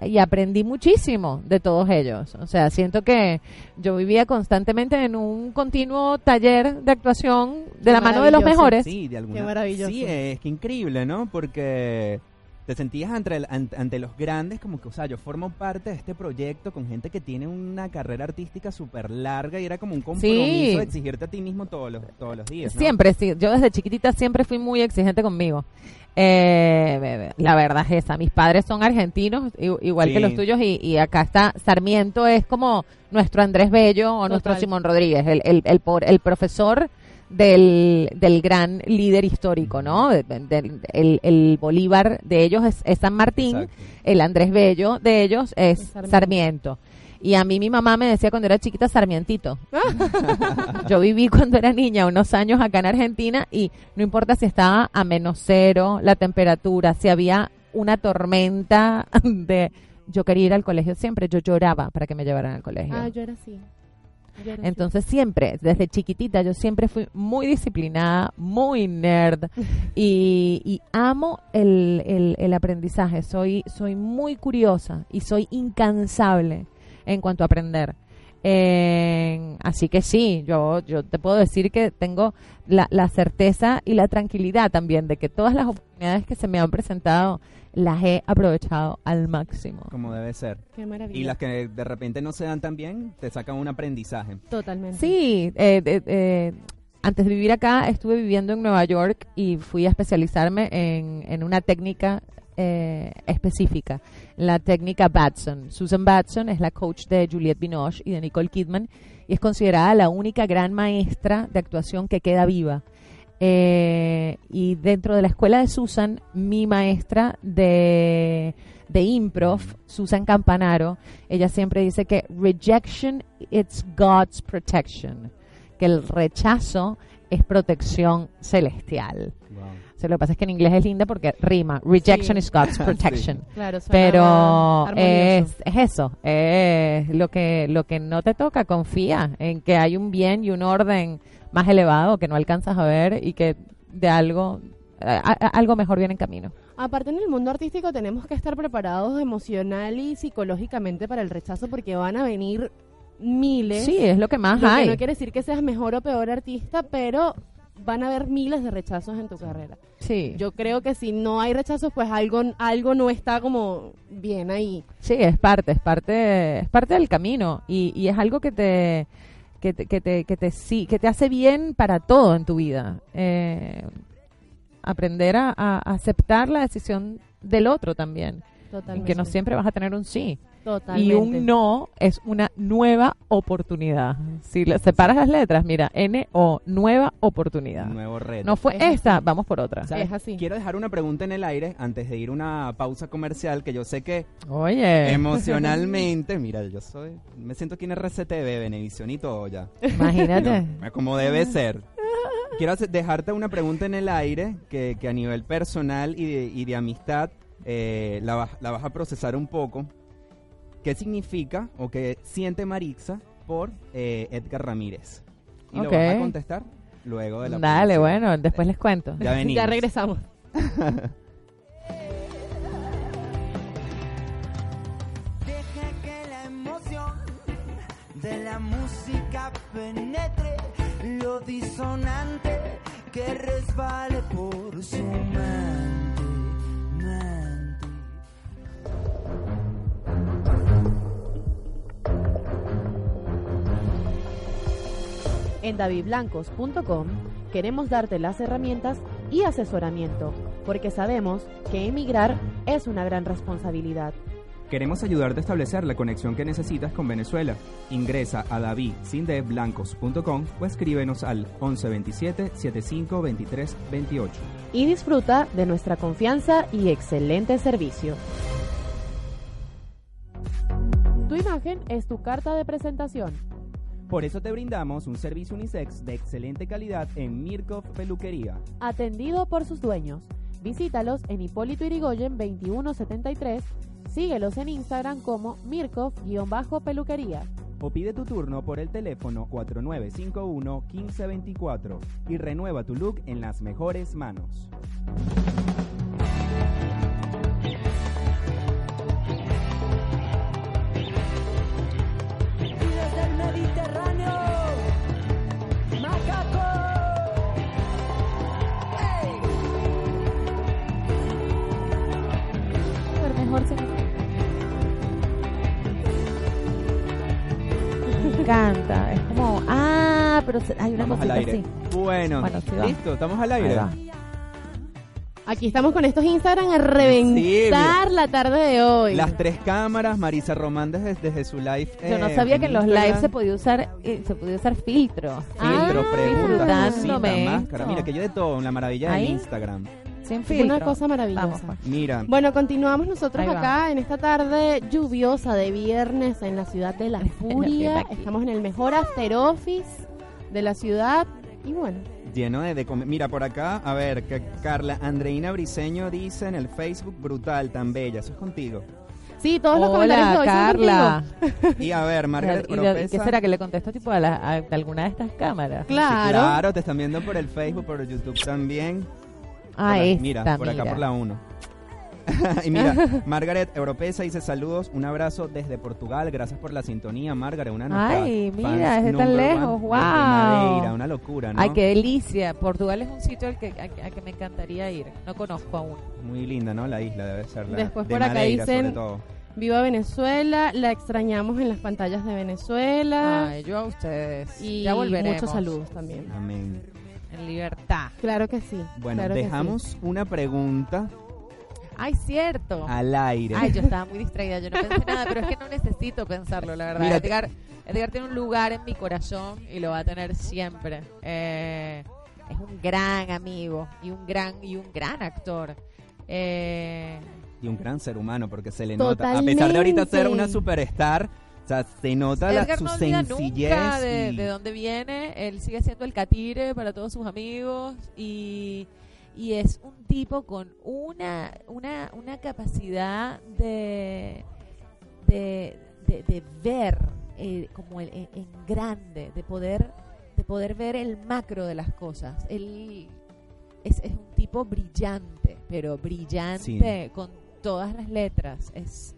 y aprendí muchísimo de todos ellos. O sea, siento que yo vivía constantemente en un continuo taller de actuación de la mano de los mejores. Sí, de alguna Qué maravilloso. Sí, es que increíble, ¿no? Porque te sentías ante, ante, los grandes como que, o sea, yo formo parte de este proyecto con gente que tiene una carrera artística súper larga y era como un compromiso de exigirte a ti mismo todos los, todos los días. Siempre, sí. Yo desde chiquitita siempre fui muy exigente conmigo. Eh, la verdad es esa. Mis padres son argentinos, igual que los tuyos, y, acá está Sarmiento, es como nuestro Andrés Bello o nuestro Simón Rodríguez, el, el, el, el profesor del, del gran líder histórico, ¿no? el, Bolívar de ellos es, San Martín, el Andrés Bello de ellos es Sarmiento. Y a mí mi mamá me decía cuando era chiquita Sarmientito. <laughs> Yo viví cuando era niña unos años acá en Argentina y no importa si estaba a menos cero la temperatura, si había una tormenta de... Yo quería ir al colegio siempre, yo lloraba para que me llevaran al colegio. Ah, yo era así. Entonces siempre, desde chiquitita, yo siempre fui muy disciplinada, muy nerd <laughs> y, amo el, el, aprendizaje. Soy, soy muy curiosa y soy incansable en cuanto a aprender. así que sí, yo, yo te puedo decir que tengo la, la certeza y la tranquilidad también de que todas las oportunidades que se me han presentado las he aprovechado al máximo. Como debe ser. Qué maravilla. Y las que de repente no se dan tan bien, te sacan un aprendizaje. Totalmente. Sí, eh, eh, antes de vivir acá estuve viviendo en Nueva York y fui a especializarme en, en una técnica eh, específica, la técnica Batson. Susan Batson es la coach de Juliette Binoche y de Nicole Kidman y es considerada la única gran maestra de actuación que queda viva. Eh, y dentro de la escuela de Susan, mi maestra de, de improv, Susan Campanaro, ella siempre dice que rejection it's God's protection, que el rechazo es protección celestial. lo que pasa es que en inglés es linda porque rima. Rejection is God's <laughs> protection. Pero es, es, eso. Es lo que, lo que no te toca. Confía en que hay un bien y un orden más elevado que no alcanzas a ver y que de algo algo mejor viene en camino. Aparte en el mundo artístico tenemos que estar preparados emocional y psicológicamente para el rechazo porque van a venir miles. Sí, es lo que más hay. no quiere decir que seas mejor o peor artista, pero van a haber miles de rechazos en tu carrera. Sí. Yo creo que si no hay rechazos, pues algo algo no está como bien ahí. Sí, es parte, es parte es parte del camino y, y es algo que te que te, que te, que te, sí, que te hace bien para todo en tu vida. Eh, aprender a, aceptar la decisión del otro también. Que no siempre vas a tener un sí. Y un no es una nueva oportunidad. Si le separas las letras, mira, N-O, nueva oportunidad. nuevo reto. No fue esta, vamos por otra. Es así. Quiero dejar una pregunta en el aire antes de ir a una pausa comercial que yo sé que Oye. emocionalmente, mira, yo soy, me siento aquí en RCTV, Benevisión y todo ya. Imagínate. como debe ser. Quiero dejarte una pregunta en el aire que, que a nivel personal y de, y de amistad eh, la, la vas a procesar un poco qué significa o qué siente Marixa por eh, Edgar Ramírez. Y lo vas a contestar luego de la Dale, bueno, después les cuento. Ya <laughs> venimos. ya regresamos. <laughs> Deja que la emoción de la música penetre lo disonante que resbale por su mente. En davidblancos.com queremos darte las herramientas y asesoramiento, porque sabemos que emigrar es una gran responsabilidad. Queremos ayudarte a establecer la conexión que necesitas con Venezuela. Ingresa a davidsindeblancos.com o escríbenos al 1127 75 23 28. Y disfruta de nuestra confianza y excelente servicio. Tu imagen es tu carta de presentación. Por eso te brindamos un servicio unisex de excelente calidad en Mirkov Peluquería. Atendido por sus dueños. Visítalos en Hipólito Irigoyen 2173 Síguelos en Instagram como Mirkov-peluquería. O pide tu turno por el teléfono 4951-1524 y renueva tu look en las mejores manos. Se encanta. Es como, ah, pero hay una cosita así. Bueno, listo, estamos al aire. Aquí estamos con estos Instagram a reventar la tarde de hoy. Las tres cámaras, Marisa Román desde, desde su live. Yo no eh, sabía que en los lives se podía usar eh, se podía usar filtro. Filtro, ah, preguntas, máscara. Mira, que yo de todo, la maravilla de Instagram. Una cosa maravillosa. Pues. Mira. Bueno, continuamos nosotros acá en esta tarde lluviosa de viernes en la ciudad de La <laughs> Furia. Estamos en el mejor after office de la ciudad y bueno. Lleno de, Mira, por acá, a ver, que Carla Andreina Briseño dice en el Facebook, brutal, tan bella. Eso es contigo. Sí, todos los comentarios de Carla. Y a ver, <laughs> Margaret ¿Y, ¿Qué será que le contesto tipo a, alguna de estas cámaras? Claro. claro, te están viendo por el Facebook, por el YouTube también. Ah, esta, Mira, por acá por la 1. <laughs> y mira, Margaret Europeza dice saludos, un abrazo desde Portugal, gracias por la sintonía, Margaret, una Ay, mira, desde tan lejos, wow. Madeira, una locura, ¿no? Ay, qué delicia. Portugal es un sitio al que, a, que me encantaría ir. No conozco aún. Muy linda, ¿no? La isla debe ser la Después de por acá dicen Viva Venezuela, la extrañamos en las pantallas de Venezuela. Ay, yo a ustedes. Y ya volveremos. muchos saludos también. Amén en libertad. Claro que sí. Bueno, dejamos una pregunta. Ay, cierto. Al aire. Ay, yo estaba muy <laughs> distraída, yo no pensé nada, pero es que no necesito pensarlo, la verdad. Edgar, Edgar, tiene un lugar en mi corazón y lo va a tener siempre. Eh, es un gran amigo y un gran y un gran actor. Eh, y un gran ser humano porque se le nota, a pesar de ahorita ser una superstar, o sea, se nota la, su sencillez. de, de, dónde viene. Él sigue siendo el catire para todos sus amigos y, y es un tipo con una, una, una capacidad de, de, de, ver eh, como el, en, grande, de poder, de poder ver el macro de las cosas. Él es, es un tipo brillante, pero brillante con todas las letras. Es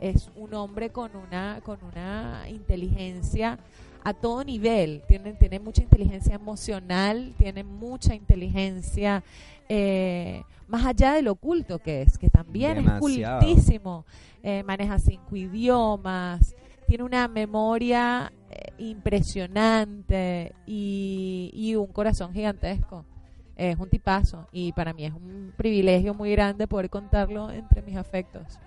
es un hombre con una, con una inteligencia a todo nivel, tiene, tiene mucha inteligencia emocional, tiene mucha inteligencia eh, más allá de lo oculto que es, que también es cultísimo, eh, maneja cinco idiomas, tiene una memoria eh, impresionante y, y un corazón gigantesco. Es un tipazo y para mí es un privilegio muy grande poder contarlo entre mis afectos.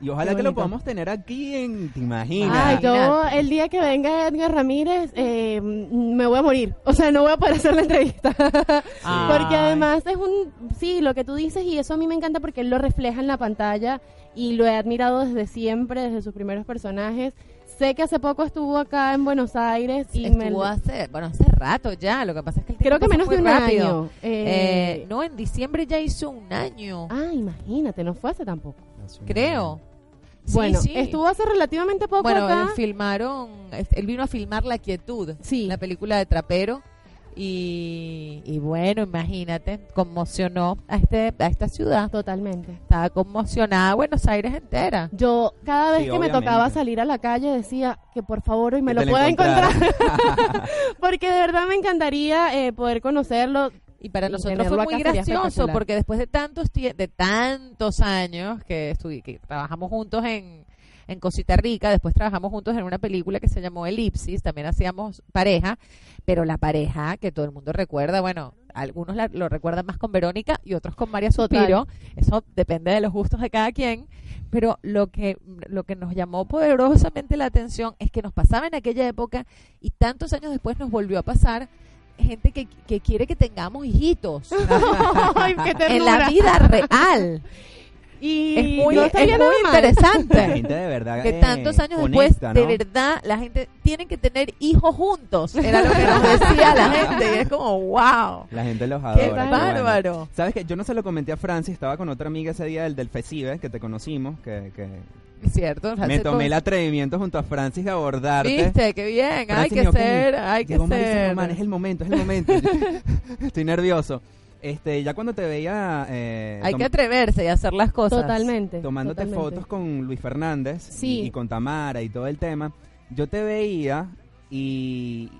Y ojalá que lo podamos tener aquí en, ¿te imaginas? Ay, yo el día que venga Edgar Ramírez eh, me voy a morir. O sea, no voy a poder hacer la entrevista. <laughs> porque además es un, sí, lo que tú dices y eso a mí me encanta porque él lo refleja en la pantalla y lo he admirado desde siempre, desde sus primeros personajes. Sé que hace poco estuvo acá en Buenos Aires y estuvo hace, bueno, hace rato ya. Lo que pasa es que creo que menos de un año. Eh, eh, no, en diciembre ya hizo un año. Ah, imagínate, no fue hace tampoco. Creo. Bueno, estuvo hace relativamente poco bueno, acá. filmaron, él vino a filmar La Quietud, sí. la película de Trapero. Y, y, bueno, imagínate, conmocionó a este a esta ciudad. Totalmente. Estaba conmocionada Buenos Aires entera. Yo cada vez que me tocaba salir a la calle decía que por favor hoy me lo pueda encontrar. <laughs> <laughs> Porque de verdad me encantaría eh, poder conocerlo. Y para nosotros fue muy gracioso porque después de tantos de tantos años que, que trabajamos juntos en, en Cosita Rica, después trabajamos juntos en una película que se llamó Elipsis, también hacíamos pareja, pero la pareja que todo el mundo recuerda, bueno, algunos lo recuerdan más con Verónica y otros con María Suspiro. Eso depende de los gustos de cada quien. Pero lo que, lo que nos llamó poderosamente la atención es que nos pasaba en aquella época y tantos años después nos volvió a pasar gente que, que quiere que tengamos hijitos <laughs> en la vida real. <laughs> Y es muy, interesante. gente de verdad. Que eh, tantos años después, de verdad, la gente tiene que tener hijos juntos. Era lo que nos decía la gente. Y es como, wow. La gente los adora. Qué bárbaro. Sabes que yo no se lo comenté a Francis, estaba con otra amiga ese día del, del FECIBE, que te conocimos, que, que cierto. Me tomé el atrevimiento junto a Francis de abordarte. Viste, qué bien, hay que ser, hay que ser. es el momento, es el momento. <laughs> Estoy nervioso. Este, ya cuando te veía... Eh, Hay que atreverse y hacer las cosas. Totalmente. Tomándote fotos con Luis Fernández y, con Tamara y todo el tema. Yo te veía y,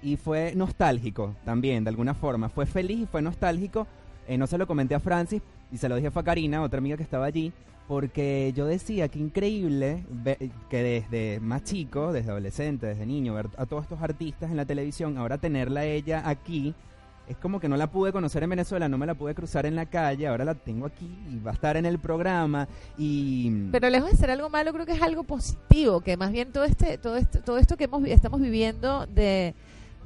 y fue nostálgico también, de alguna forma. Fue feliz y fue nostálgico. Eh, no se lo comenté a Francis y se lo dije a Karina, otra amiga que estaba allí, porque yo decía que increíble que desde más chico, desde adolescente, desde niño, ver a todos estos artistas en la televisión, ahora tenerla ella aquí es como que no la pude conocer en Venezuela, no me la pude cruzar en la calle, ahora la tengo aquí y va a estar en el programa y Pero lejos de ser algo malo, creo que es algo positivo, que más bien todo este todo esto todo esto que hemos estamos viviendo de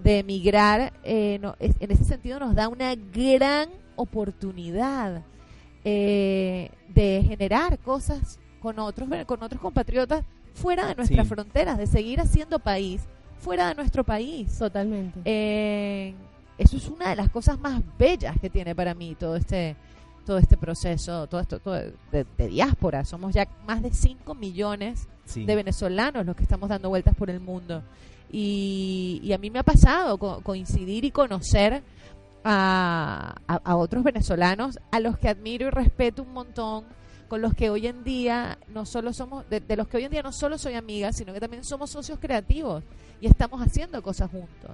de emigrar eh, en ese sentido nos da una gran oportunidad eh, de generar cosas con otros <laughs> con otros compatriotas fuera de nuestras fronteras, de seguir haciendo país fuera de nuestro país. Totalmente. Eh, eso es una de las cosas más bellas que tiene para mí todo este todo este proceso, todo esto de, diáspora. Somos ya más de 5 millones de venezolanos los que estamos dando vueltas por el mundo. Y, a mí me ha pasado coincidir y conocer a, a, otros venezolanos a los que admiro y respeto un montón, con los que hoy en día no solo somos, de, de los que hoy en día no solo soy amiga, sino que también somos socios creativos y estamos haciendo cosas juntos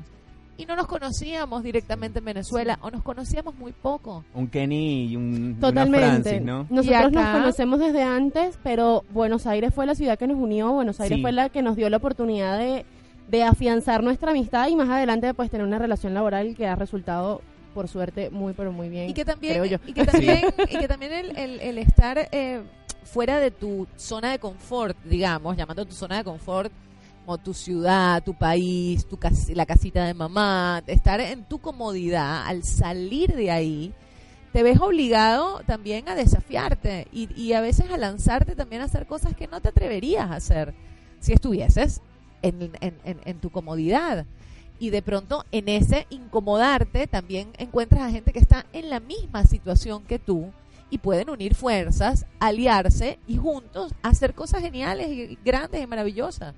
y no nos conocíamos directamente en Venezuela o nos conocíamos muy poco. Un Kenny y un Totalmente. ¿no? Nosotros nos conocemos desde antes, pero Buenos Aires fue la ciudad que nos unió, Buenos Aires fue la que nos dio la oportunidad de, de afianzar nuestra amistad y más adelante pues tener una relación laboral que ha resultado por suerte muy pero muy bien. Y que también, Y <laughs> que también, y que también el, el, el estar eh, fuera de tu zona de confort, digamos, llamando tu zona de confort, como tu ciudad, tu país, tu la casita de mamá, estar en tu comodidad, al salir de ahí, te ves obligado también a desafiarte y, y, a veces a lanzarte también a hacer cosas que no te atreverías a hacer si estuvieses en, en, en tu comodidad. Y de pronto en ese incomodarte también encuentras a gente que está en la misma situación que tú y pueden unir fuerzas, aliarse y juntos hacer cosas geniales y grandes y maravillosas.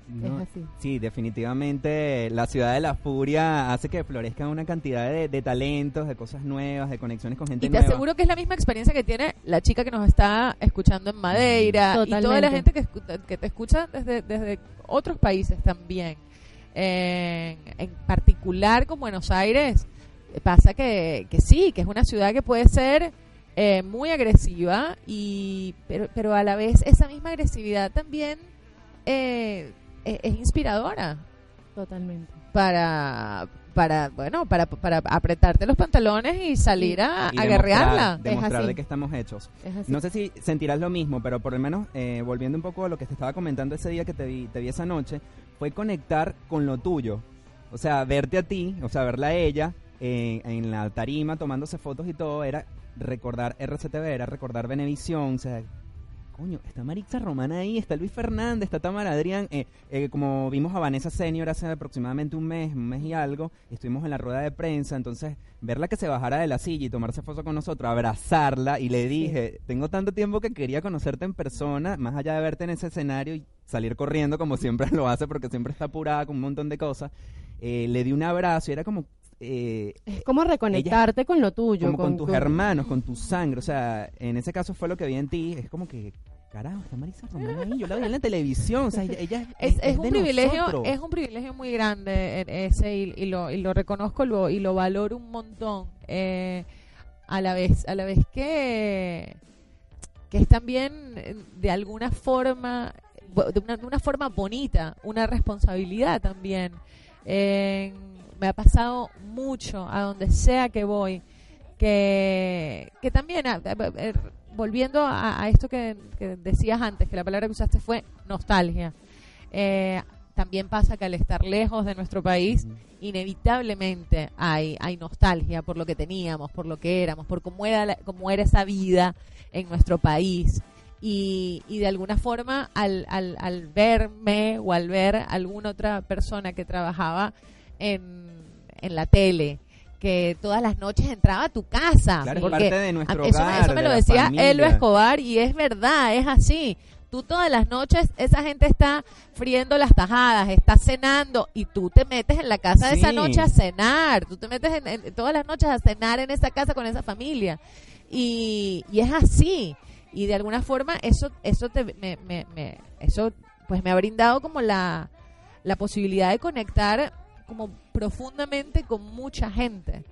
Sí, definitivamente la ciudad de la furia hace que florezca una cantidad de, talentos, de cosas nuevas, de conexiones con gente nueva. Y te aseguro que es la misma experiencia que tiene la chica que nos está escuchando en Madeira y toda la gente que, que te escucha desde, desde otros países también. En particular con Buenos Aires, pasa que, que sí, que es una ciudad que puede ser eh, muy agresiva, y pero, pero a la vez esa misma agresividad también eh, e, es, inspiradora. Totalmente. Para, para bueno, para, para apretarte los pantalones y salir a, y guerrearla. Demostrar de que estamos hechos. No sé si sentirás lo mismo, pero por lo menos, eh, volviendo un poco a lo que te estaba comentando ese día que te vi, te vi esa noche, fue conectar con lo tuyo. O sea, verte a ti, o sea, verla a ella en la tarima tomándose fotos y todo, era recordar RCTV, era recordar Venevisión, o sea, coño, está Maritza Romana ahí, está Luis Fernández, está Tamara Adrián, eh, eh, como vimos a Vanessa Senior hace aproximadamente un mes, un mes y algo, estuvimos en la rueda de prensa, entonces verla que se bajara de la silla y tomarse foto con nosotros, abrazarla y le dije, tengo tanto tiempo que quería conocerte en persona, más allá de verte en ese escenario y salir corriendo como siempre <laughs> lo hace porque siempre está apurada con un montón de cosas, eh, le di un abrazo y era como eh, es como reconectarte con lo tuyo. Como con, tus hermanos, con tu sangre. O sea, en ese caso fue lo que vi en ti. Es como que, carajo, está Marisa Román ahí. Yo la vi en la televisión. O sea, ella, <laughs> es, es, un privilegio, es un privilegio muy grande ese y, lo, y lo reconozco lo, y lo valoro un montón. Eh, a la vez, a la vez que, que es también eh, de alguna forma, de una, de una forma bonita, una responsabilidad también. Eh, me ha pasado mucho a donde sea que voy, que, que también, volviendo a, esto que, decías antes, que la palabra que usaste fue nostalgia. Eh, también pasa que al estar lejos de nuestro país, inevitablemente hay, hay nostalgia por lo que teníamos, por lo que éramos, por cómo era, cómo era esa vida en nuestro país. Y, y de alguna forma, al, al, al verme o al ver alguna otra persona que trabajaba en, en la tele, que todas las noches entraba a tu casa. porque de nuestro eso, eso me lo decía Elo Escobar y es verdad, es así. Tú todas las noches, esa gente está friendo las tajadas, está cenando y tú te metes en la casa de esa noche a cenar. Tú te metes en, todas las noches a cenar en esa casa con esa familia. Y, y es así. Y de alguna forma eso, eso, te, me, me, me, eso pues me ha brindado como la, la posibilidad de conectar como profundamente con mucha gente.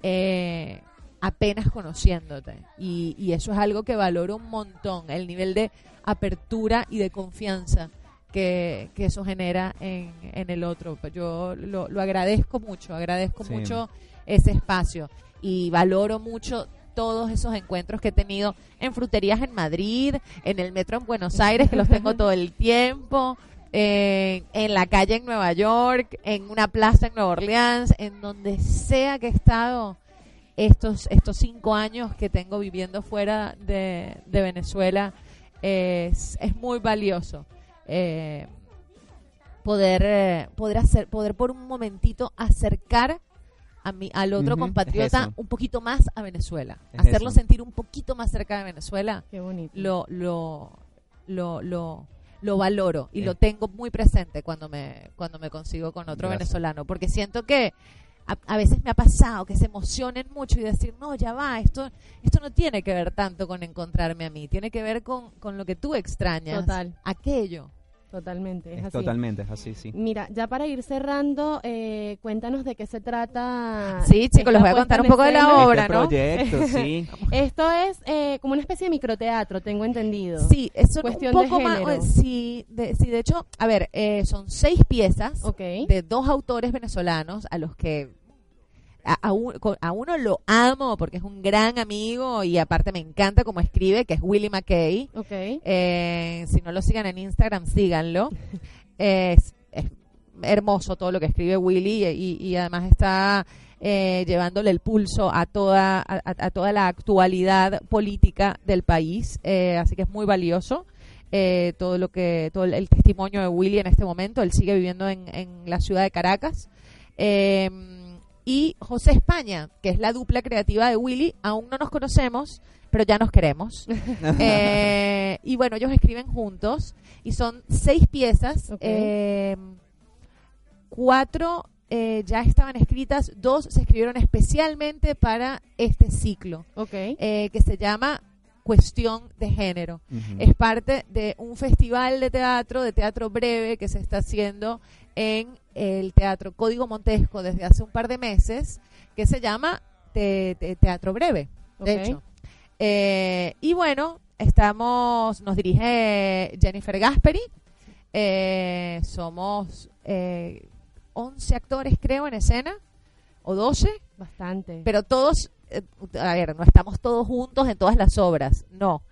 Eh, apenas conociéndote. Y, y, eso es algo que valoro un montón, el nivel de apertura y de confianza que, eso genera en, en, el otro. Yo lo, lo agradezco mucho, agradezco mucho ese espacio y valoro mucho todos esos encuentros que he tenido en fruterías en Madrid, en el metro en Buenos Aires, que los tengo <laughs> todo el tiempo, en la calle en Nueva York, en una plaza en Nueva Orleans, en donde sea que he estado estos, estos cinco años que tengo viviendo fuera de, de Venezuela es, es muy valioso. Eh, poder, eh, poder hacer, poder por un momentito acercar a mi, al otro compatriota un poquito más a Venezuela, hacerlo sentir un poquito más cerca de Venezuela. Qué bonito. Lo, lo, lo, lo, lo valoro y lo tengo muy presente cuando me, cuando me consigo con otro venezolano, porque siento que a, veces me ha pasado que se emocionen mucho y decir, no, ya va, esto, esto no tiene que ver tanto con encontrarme a mí, tiene que ver con, con lo que tú extrañas. Total. Aquello. Totalmente, es, así. Totalmente, es así, sí. Mira, ya para ir cerrando, eh, cuéntanos de qué se trata. Sí, chicos, les voy a contar un poco de la obra, este ¿no? proyecto, <laughs> sí. Esto es eh, como una especie de microteatro, tengo entendido. Sí, es Cuestión un poco de más. Sí de, sí, de hecho, a ver, eh, son seis piezas de dos autores venezolanos a los que a, uno lo amo porque es un gran amigo y aparte me encanta como escribe, que es Willie McKay. Eh, si no lo sigan en Instagram, síganlo. <laughs> es, hermoso todo lo que escribe Willy y, además está eh, llevándole el pulso a toda, a, toda la actualidad política del país. Eh, así que es muy valioso. todo lo que todo el, testimonio de Willy en este momento él sigue viviendo en, en la ciudad de Caracas eh, y José España, que es la dupla creativa de Willy. Aún no nos conocemos, pero ya nos queremos. <laughs> Eh, y bueno, ellos escriben juntos y son seis piezas. Eh, cuatro eh, ya estaban escritas, dos se escribieron especialmente para este ciclo, que se llama Cuestión de Género. Es parte de un festival de teatro, de teatro breve, que se está haciendo en el Teatro Código Montesco desde hace un par de meses, que se llama Teatro Breve, de hecho. Eh, y bueno, estamos, nos dirige Jennifer Gasperi, eh, somos eh, 11 actores creo en escena, o 12. Bastante. Pero todos, eh, a ver, no estamos todos juntos en todas las obras, no.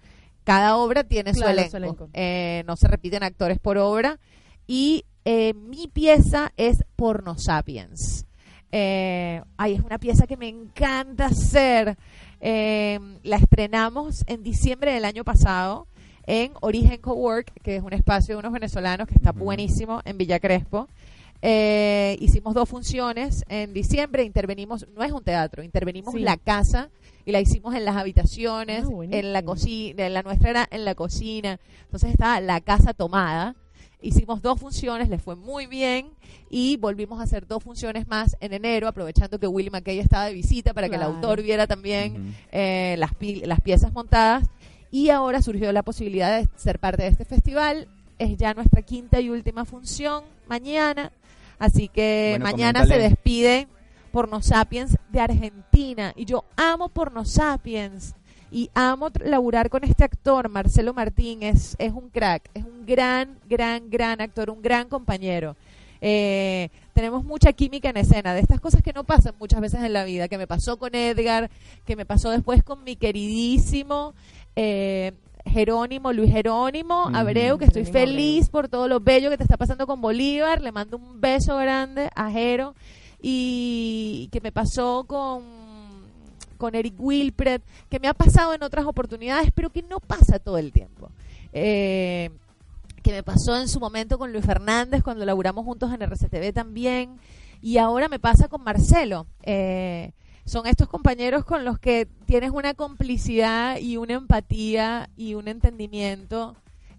Cada obra tiene su elenco. no se repiten actores por obra. Y eh, mi pieza es Porno Sapiens. Eh, ay, es una pieza que me encanta hacer. Eh, la estrenamos en diciembre del año pasado en Origen Cowork, que es un espacio de unos venezolanos que está buenísimo en Villa Crespo. hicimos dos funciones en diciembre, intervenimos, no es un teatro, intervenimos en la casa y la hicimos en las habitaciones, ah, en la cocina, la nuestra era en la cocina, entonces estaba la casa tomada Hicimos dos funciones, les fue muy bien y volvimos a hacer dos funciones más en enero, aprovechando que Willy McKay estaba de visita para que el autor viera también eh, las, las piezas montadas. Y ahora surgió la posibilidad de ser parte de este festival. Es ya nuestra quinta y última función mañana. Así que mañana se despide Porno Sapiens de Argentina. Y yo amo Porno Sapiens y amo laburar con este actor, Marcelo Martín, es, es un crack, es un gran, gran, gran actor, un gran compañero. Eh, tenemos mucha química en escena, de estas cosas que no pasan muchas veces en la vida, que me pasó con Edgar, que me pasó después con mi queridísimo eh, Jerónimo, Luis Jerónimo Abreu, que estoy feliz por todo lo bello que te está pasando con Bolívar, le mando un beso grande a Jero, y que me pasó con con Eric Wilpred, que me ha pasado en otras oportunidades, pero que no pasa todo el tiempo. Eh, que me pasó en su momento con Luis Fernández cuando laburamos juntos en RCTV también y ahora me pasa con Marcelo. Eh, son estos compañeros con los que tienes una complicidad y una empatía y un entendimiento.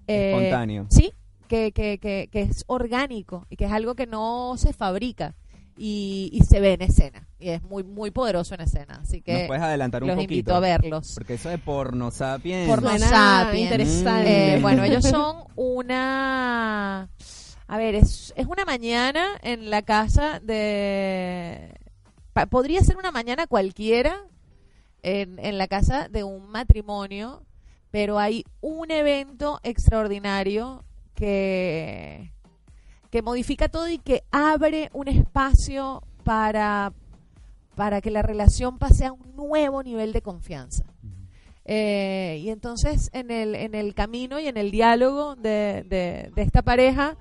Eh, Espontáneo. Sí, que, que, que, que, es orgánico y que es algo que no se fabrica y, se ve en escena. Y es muy muy poderoso en escena. Así que ¿Nos puedes adelantar un los poquito? invito a verlos. Porque eso de porno sapiens. Porno sapiens. Interesante. Eh, bueno, ellos <laughs> son una... A ver, es, es una mañana en la casa de... Podría ser una mañana cualquiera en, en la casa de un matrimonio, pero hay un evento extraordinario que que modifica todo y que abre un espacio para, para que la relación pase a un nuevo nivel de confianza. Eh, y entonces en el, en el camino y en el diálogo de, de, esta pareja,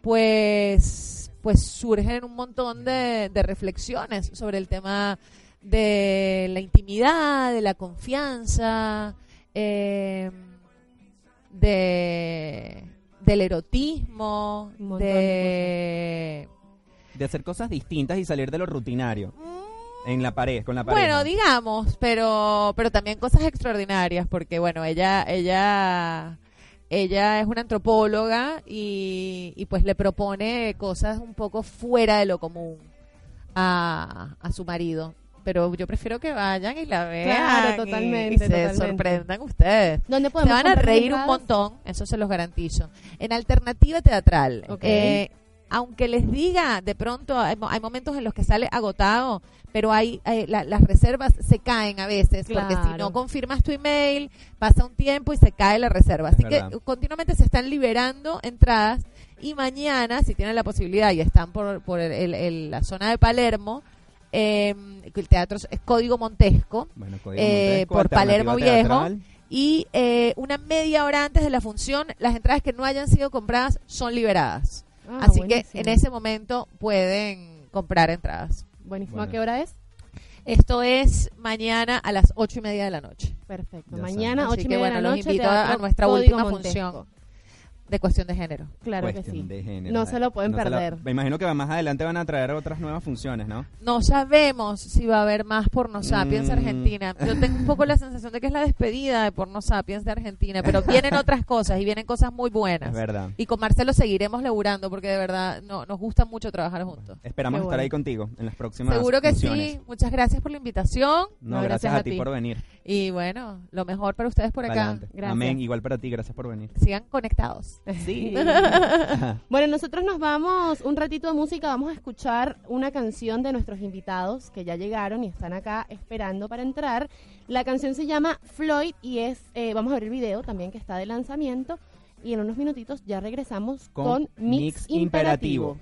pues, pues surgen un montón de, de reflexiones sobre el tema de la intimidad, de la confianza, eh, de del erotismo, de... de... hacer cosas distintas y salir de lo rutinario. Mm. En la pared, con la pared. Bueno, digamos, pero pero también cosas extraordinarias porque bueno, ella ella ella es una antropóloga y, y pues le propone cosas un poco fuera de lo común a, a su marido pero yo prefiero que vayan y la vean. Claro, totalmente. Y, se sorprendan ustedes. ¿Dónde podemos se van a reír un montón, eso se los garantizo. En alternativa teatral. Eh, aunque les diga, de pronto hay, momentos en los que sale agotado, pero hay, las reservas se caen a veces, porque si no confirmas tu email, pasa un tiempo y se cae la reserva. Así que continuamente se están liberando entradas y mañana, si tienen la posibilidad y están por, por la zona de Palermo, eh, el teatro es Código Montesco, eh, por Palermo Viejo. Y eh, una media hora antes de la función, las entradas que no hayan sido compradas son liberadas. Ah, Así que en ese momento pueden comprar entradas. Buenísimo. ¿A qué hora es? Esto es mañana a las ocho y media de la noche. Perfecto. mañana, ocho y media de la noche. Los invito a, nuestra última función de cuestión de género. Claro que sí. no se lo pueden perder. me imagino que más adelante van a traer otras nuevas funciones, ¿no? No sabemos si va a haber más Porno Sapiens mm. Argentina. Yo tengo un poco la sensación de que es la despedida de Porno Sapiens de Argentina, pero <laughs> vienen otras cosas y vienen cosas muy buenas. Es verdad. Y con Marcelo seguiremos laburando porque de verdad no, nos gusta mucho trabajar juntos. Esperamos estar ahí contigo en las próximas Seguro que sí. Muchas gracias por la invitación. No, gracias, a, ti por venir. Y bueno, lo mejor para ustedes por acá. Gracias. Amén. Igual para ti. Gracias por venir. Sigan conectados. Sí. <laughs> <laughs> bueno, nosotros nos vamos un ratito de música, vamos a escuchar una canción de nuestros invitados que ya llegaron y están acá esperando para entrar. La canción se llama Floyd y es, eh, vamos a ver el video también que está de lanzamiento y en unos minutitos ya regresamos con, Mix, Imperativo.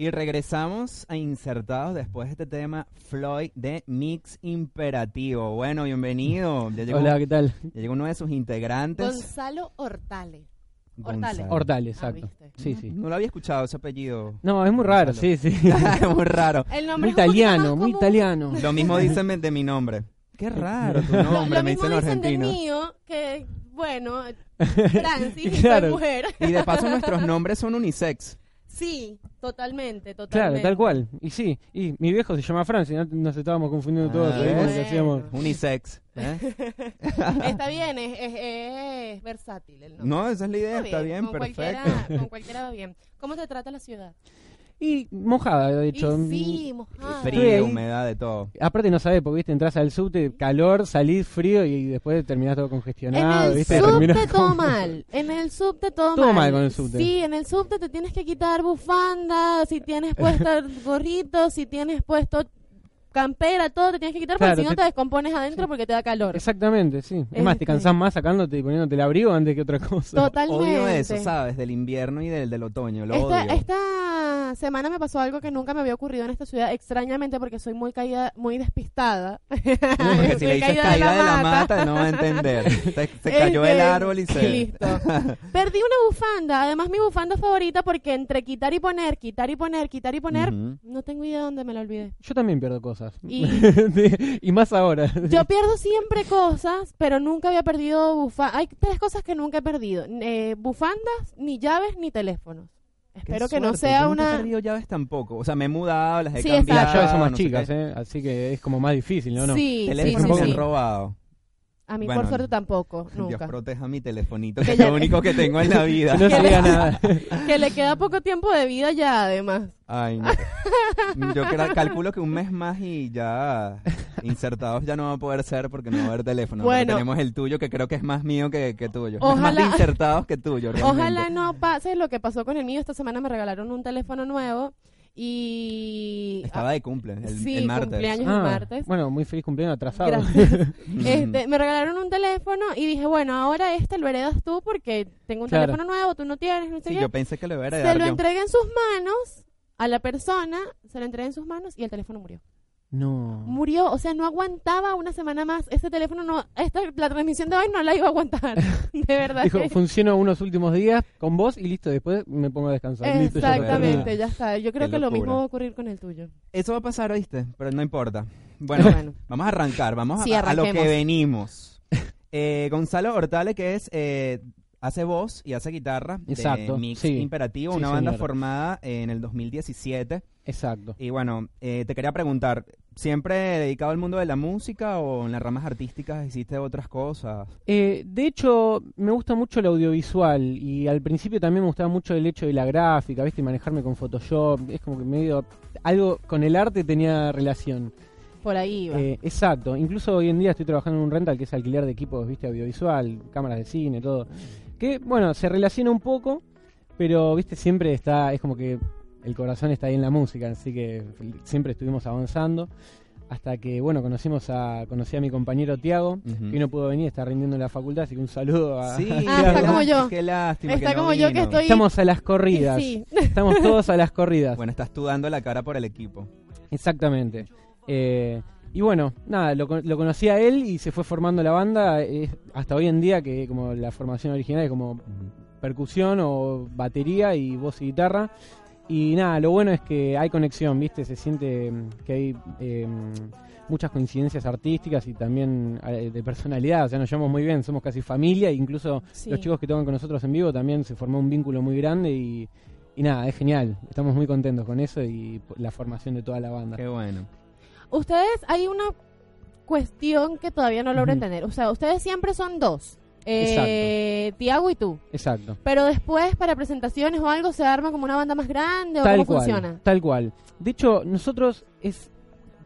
Y regresamos a Insertados después de este tema Floyd de Mix Imperativo. Bueno, bienvenido. Hola, ¿qué tal? Ya llegó uno de sus integrantes. Gonzalo Hortale. Hortale. Hortale, ah, exacto. sí, sí. No lo había escuchado ese apellido. No, es muy raro, sí, sí. <laughs> es muy raro. muy italiano, muy italiano. Lo mismo <laughs> dicen de mi nombre. Qué raro tu <laughs> nombre, lo, me dicen los argentinos. mío, que bueno, Francis, claro. mujer. Y de paso nuestros nombres son unisex. Sí, totalmente, totalmente. Claro, tal cual. Y sí, y mi viejo se llama Francis, nos estábamos confundiendo todos. Ah, Unisex. ¿eh? <laughs> está bien, es, es, versátil el nombre. No, esa es la idea, está bien, perfecto. Cualquiera, con cualquiera va bien. ¿Cómo te trata la ciudad? Y mojada, de hecho. sí, mojada. Frío, humedad, de todo. Aparte no sabes, porque viste, entras al subte, calor, salís frío y después terminás todo congestionado. En el ¿viste? subte todo mal. En el subte todo, todo mal. con el subte. Sí, en el subte te tienes que quitar bufanda, si tienes puesto <laughs> gorrito, si tienes puesto campera, todo te tienes que quitar porque si no te, descompones adentro porque te da calor. Exactamente, sí. Es más, te cansás más sacándote y poniéndote el abrigo antes que otra cosa. Totalmente. Odio eso, ¿sabes? Del invierno y del, del otoño, lo esta, odio. Esta semana me pasó algo que nunca me había ocurrido en esta ciudad, extrañamente porque soy muy caída, muy despistada. <laughs> porque si le dices caída de la, mata, no va a entender. Se, cayó el árbol y se... Listo. <laughs> Perdí una bufanda, además mi bufanda favorita porque entre quitar y poner, quitar y poner, quitar y poner, no tengo idea de dónde me la olvidé. Yo también pierdo cosas. <laughs> Y, más ahora. Yo pierdo siempre cosas, pero nunca había perdido bufandas. Hay tres cosas que nunca he perdido. Eh, bufandas, ni llaves, ni teléfonos. Espero que no sea una. No he perdido llaves tampoco. O sea, me he mudado, las he sí, cambiado. Las llaves son más chicas, ¿eh? Así que es como más difícil, ¿no? Sí, Teléfonos sí, me han robado. A mí, por suerte, tampoco. Nunca. Dios proteja mi telefonito, que es lo único que tengo en la <laughs> vida. no sabía nada. <laughs> que le queda poco tiempo de vida ya, además. Ay, no. Yo calculo que un mes más y ya insertados ya no va a poder ser porque no va a haber teléfono. Bueno, tenemos el tuyo que creo que es más mío que, que tuyo. más de insertados que tuyo. <laughs> Ojalá no pase lo que pasó con el mío. Esta semana me regalaron un teléfono nuevo y estaba de cumple el, sí, cumpleaños el ah, martes. Bueno, muy feliz cumpleaños atrasado. <laughs> este, me regalaron un teléfono y dije, bueno, ahora este lo heredas tú porque tengo un teléfono nuevo, tú no tienes, no sé sí, yo pensé que lo iba a heredar Se lo entregué en sus manos a la persona, se lo entregué en sus manos y el teléfono murió. No. Murió, o sea, no aguantaba una semana más. Ese teléfono no, esta, la transmisión de hoy no la iba a aguantar. <laughs> de verdad. Dijo, funciono unos últimos días con vos y listo, después me pongo a descansar. Exactamente, ya, está. Yo creo que lo mismo va a ocurrir con el tuyo. Eso va a pasar, ¿oíste? Pero no importa. Bueno, vamos a arrancar, vamos a, lo que venimos. Eh, Gonzalo Hortale, que es eh, hace voz y hace guitarra Exacto, de Mix Imperativo, una banda formada en el 2017. Exacto. Y bueno, eh, te quería preguntar, ¿siempre dedicado al mundo de la música o en las ramas artísticas hiciste otras cosas? Eh, de hecho, me gusta mucho el audiovisual y al principio también me gustaba mucho el hecho de la gráfica, ¿viste? Y manejarme con Photoshop, es como que medio... Algo con el arte tenía relación. Por ahí iba. Eh, exacto. Incluso hoy en día estoy trabajando en un rental que es alquiler de equipos, viste, audiovisual, cámaras de cine, todo. Que, bueno, se relaciona un poco, pero, viste, siempre está, es como que el corazón está ahí en la música, así que siempre estuvimos avanzando. Hasta que, bueno, conocimos a, conocí a mi compañero Tiago, que no pudo venir, está rindiendo en la facultad, así que un saludo a... Sí, ah, <laughs> está como yo. Qué lástima Está como yo que estoy... Estamos a las corridas. Estamos todos a las corridas. Bueno, estás tú dando la cara por el equipo. Exactamente. Eh, y bueno, nada, lo, lo, conocí a él y se fue formando la banda. hasta hoy en día que como la formación original es como percusión o batería y voz y guitarra. Y nada, lo bueno es que hay conexión, ¿viste? Se siente mm, que hay em, muchas coincidencias artísticas y también eh, de personalidad. O sea, nos llevamos muy bien, somos casi familia. E incluso los chicos que tocan con nosotros en vivo también se formó un vínculo muy grande y, y nada, es genial. Estamos muy contentos con eso y la formación de toda la banda. Qué bueno. Ustedes, hay una cuestión que todavía no logro entender. O sea, ustedes siempre son dos. Eh, Tiago y tú. Exacto. Pero después, para presentaciones o algo, se arma como una banda más grande o cómo funciona. Tal cual. De hecho, nosotros es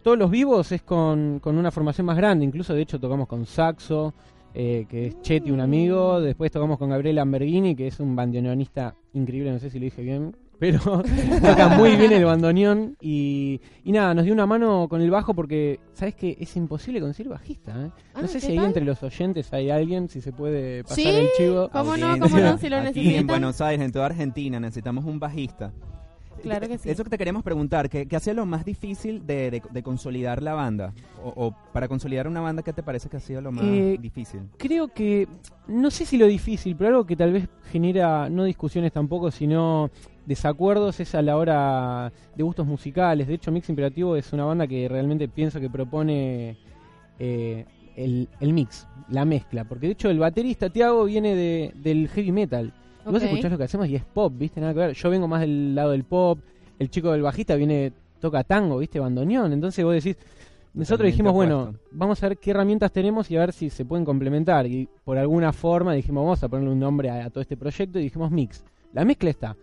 todos los vivos es con, con una formación más grande. Incluso, de hecho, tocamos con Saxo, eh, que es Chetty, un amigo. Después tocamos con Gabriel Amberghini, que es un bandoneonista increíble. No sé si lo dije bien pero <laughs> toca muy bien el bandoneón y, y, nada, nos dio una mano con el bajo porque, ¿sabes que Es imposible conseguir bajista. ¿eh? No ah, sé si ahí entre los oyentes hay alguien, si se puede pasar el chivo. ¿Cómo no? ¿Cómo no? Si lo Aquí en Buenos Aires, en toda Argentina, necesitamos un bajista. claro que sí. Eso que te queremos preguntar, ¿qué, qué hacía lo más difícil de, consolidar la banda? O, para consolidar una banda, ¿qué te parece que ha sido lo más eh, difícil? Creo que, no sé si lo difícil, pero algo que tal vez genera no discusiones tampoco, sino desacuerdos es a la hora de gustos musicales. De hecho, Mix Imperativo es una banda que realmente pienso que propone eh, el, mix, la mezcla. Porque de hecho el baterista Tiago viene de, del heavy metal. Y vos escuchás lo que hacemos y es pop, ¿viste? Nada que ver. Yo vengo más del lado del pop. El chico del bajista viene, toca tango, ¿viste? Bandoneón. Entonces vos decís, nosotros dijimos, bueno, vamos a ver qué herramientas tenemos y a ver si se pueden complementar. Y por alguna forma dijimos, vamos a ponerle un nombre a todo este proyecto y dijimos mix. La mezcla está.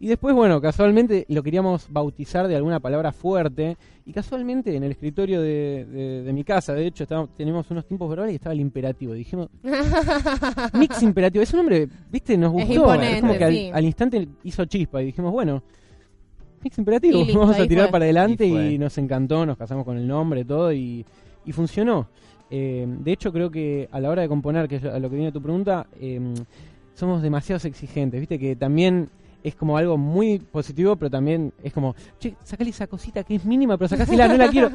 Y después, bueno, casualmente lo queríamos bautizar de alguna palabra fuerte. Y casualmente en el escritorio de, de, mi casa, de hecho, tenemos unos tiempos verbales y estaba el imperativo. dijimos, <laughs> mix imperativo. Es un nombre, viste, nos gustó. Es, como que al, instante hizo chispa y dijimos, bueno, mix imperativo. Vamos a tirar para adelante y, nos encantó. Nos casamos con el nombre, todo y, y funcionó. Eh, de hecho, creo que a la hora de componer, que es a lo que viene tu pregunta, eh, somos demasiados exigentes. Viste que también es como algo muy positivo, pero también es como, che, sacale esa cosita que es mínima, pero sacásela, no la <laughs> quiero.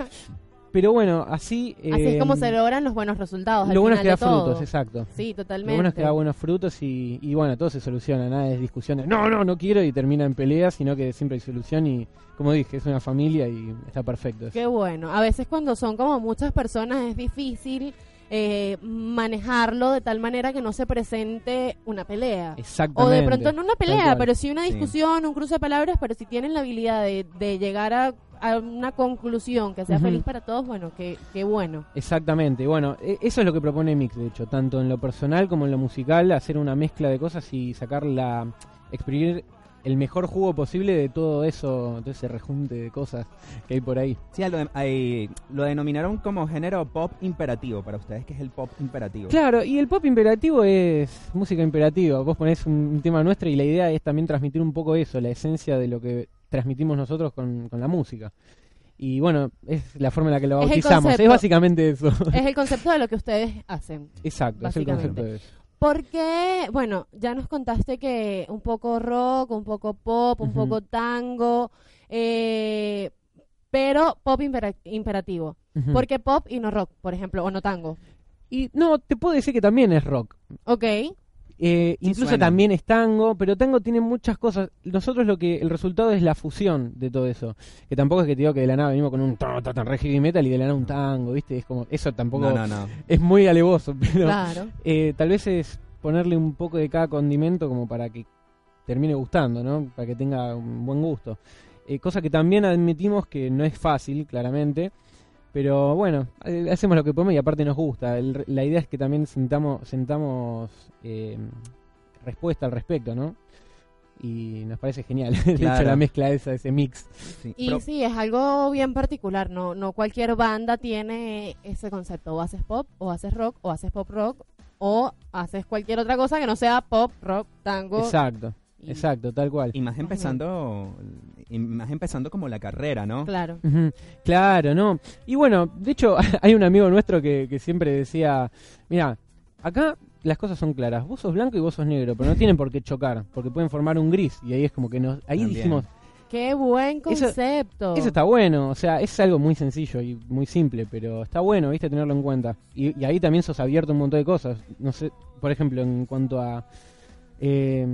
Pero bueno, así... así es como se logran los buenos resultados. Lo bueno es que da frutos, exacto. Sí, totalmente. Lo bueno es que da buenos frutos y, y bueno, todo se soluciona, nada es discusiones, no, no, no quiero y termina en peleas, sino que siempre hay solución y como dije, es una familia y está perfecto. Qué bueno. A veces cuando son como muchas personas es difícil eh, manejarlo de tal manera que no se presente una pelea. Exactamente. O de pronto no una pelea, pero sí una discusión, un cruce de palabras, pero si tienen la habilidad de, llegar a, una conclusión que sea feliz para todos, bueno, qué, qué bueno. Exactamente. Bueno, e, eso es lo que propone Mix, de hecho, tanto en lo personal como en lo musical, hacer una mezcla de cosas y sacar la exprimir el mejor jugo posible de todo eso, de ese rejunte de cosas que hay por ahí. Sí, lo, lo denominaron como género pop imperativo para ustedes, que es el pop imperativo. Claro, y el pop imperativo es música imperativa. Vos ponés un, tema nuestro y la idea es también transmitir un poco eso, la esencia de lo que transmitimos nosotros con, la música. Y bueno, es la forma en la que lo bautizamos. Es, básicamente eso. Es el concepto de lo que ustedes hacen. Exacto, es el concepto de eso. Porque, bueno, ya nos contaste que un poco rock, un poco pop, un poco tango, eh, pero pop imperativo. ¿Por qué pop y no rock, por ejemplo, o no tango? Y no, te puedo decir que también es rock. Ok. Eh, incluso también es tango, pero tango tiene muchas cosas. Nosotros lo que el resultado es la fusión de todo eso. Que tampoco es que te digo que de la nada venimos con un tan heavy metal y de la nada un tango, ¿viste? Es como eso tampoco es muy alevoso, <laughs> pero eh, tal vez es ponerle un poco de cada condimento como para que termine gustando, ¿no? Para que tenga un buen gusto. Eh, cosa que también admitimos que no es fácil, claramente. Pero bueno, eh, hacemos lo que podemos y aparte nos gusta. la idea es que también sentamos, sentamos eh, respuesta al respecto, ¿no? Y nos parece genial, <laughs> de hecho, la mezcla esa, ese mix. y sí, es algo bien particular, no, no cualquier banda tiene ese concepto. O haces pop, o haces rock, o haces pop rock, o haces cualquier otra cosa que no sea pop, rock, tango. Exacto. Exacto, tal cual. Y más empezando, y más empezando como la carrera, ¿no? Claro. Claro, ¿no? Y bueno, de hecho, <laughs> hay un amigo nuestro que, que siempre decía, mira, acá las cosas son claras, vos sos blanco y vos sos negro, pero no tienen por qué chocar, porque pueden formar un gris, y ahí es como que nos, ahí dijimos... Qué buen concepto. Eso, está bueno, o sea, es algo muy sencillo y muy simple, pero está bueno, viste, tenerlo en cuenta. Y, y ahí también sos abierto a un montón de cosas. No sé, por ejemplo, en cuanto a eh,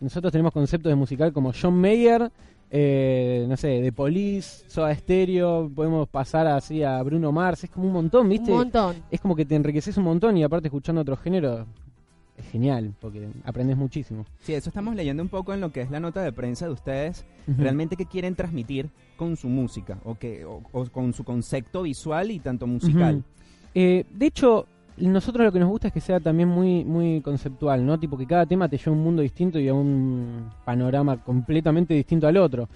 nosotros tenemos conceptos de musical como John Mayer, eh, no sé, de Police, Soda Stereo, podemos pasar así a Bruno Mars, es como un montón, ¿viste? Un montón. Es como que te enriqueces un montón y aparte escuchando otro género es genial, porque aprendes muchísimo. Sí, eso estamos leyendo un poco en lo que es la nota de prensa de ustedes, realmente qué quieren transmitir con su música o, que, o, con su concepto visual y tanto musical. Eh, de hecho, nosotros lo que nos gusta es que sea también muy muy conceptual, ¿no? Tipo que cada tema te lleva a un mundo distinto y a un panorama completamente distinto al otro.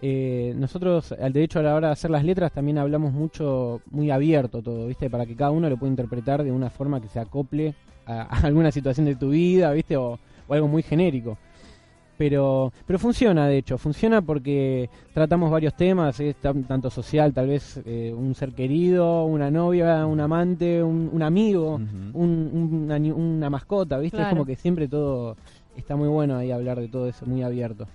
Eh, nosotros, de hecho, a la hora de hacer las letras también hablamos mucho, muy abierto todo, ¿viste? Para que cada uno lo pueda interpretar de una forma que se acople a, <laughs> alguna situación de tu vida, ¿viste? o algo muy genérico pero pero funciona de hecho funciona porque tratamos varios temas tanto social tal vez eh, un ser querido una novia un amante un, amigo una, mascota viste es como que siempre todo está muy bueno ahí hablar de todo eso muy abierto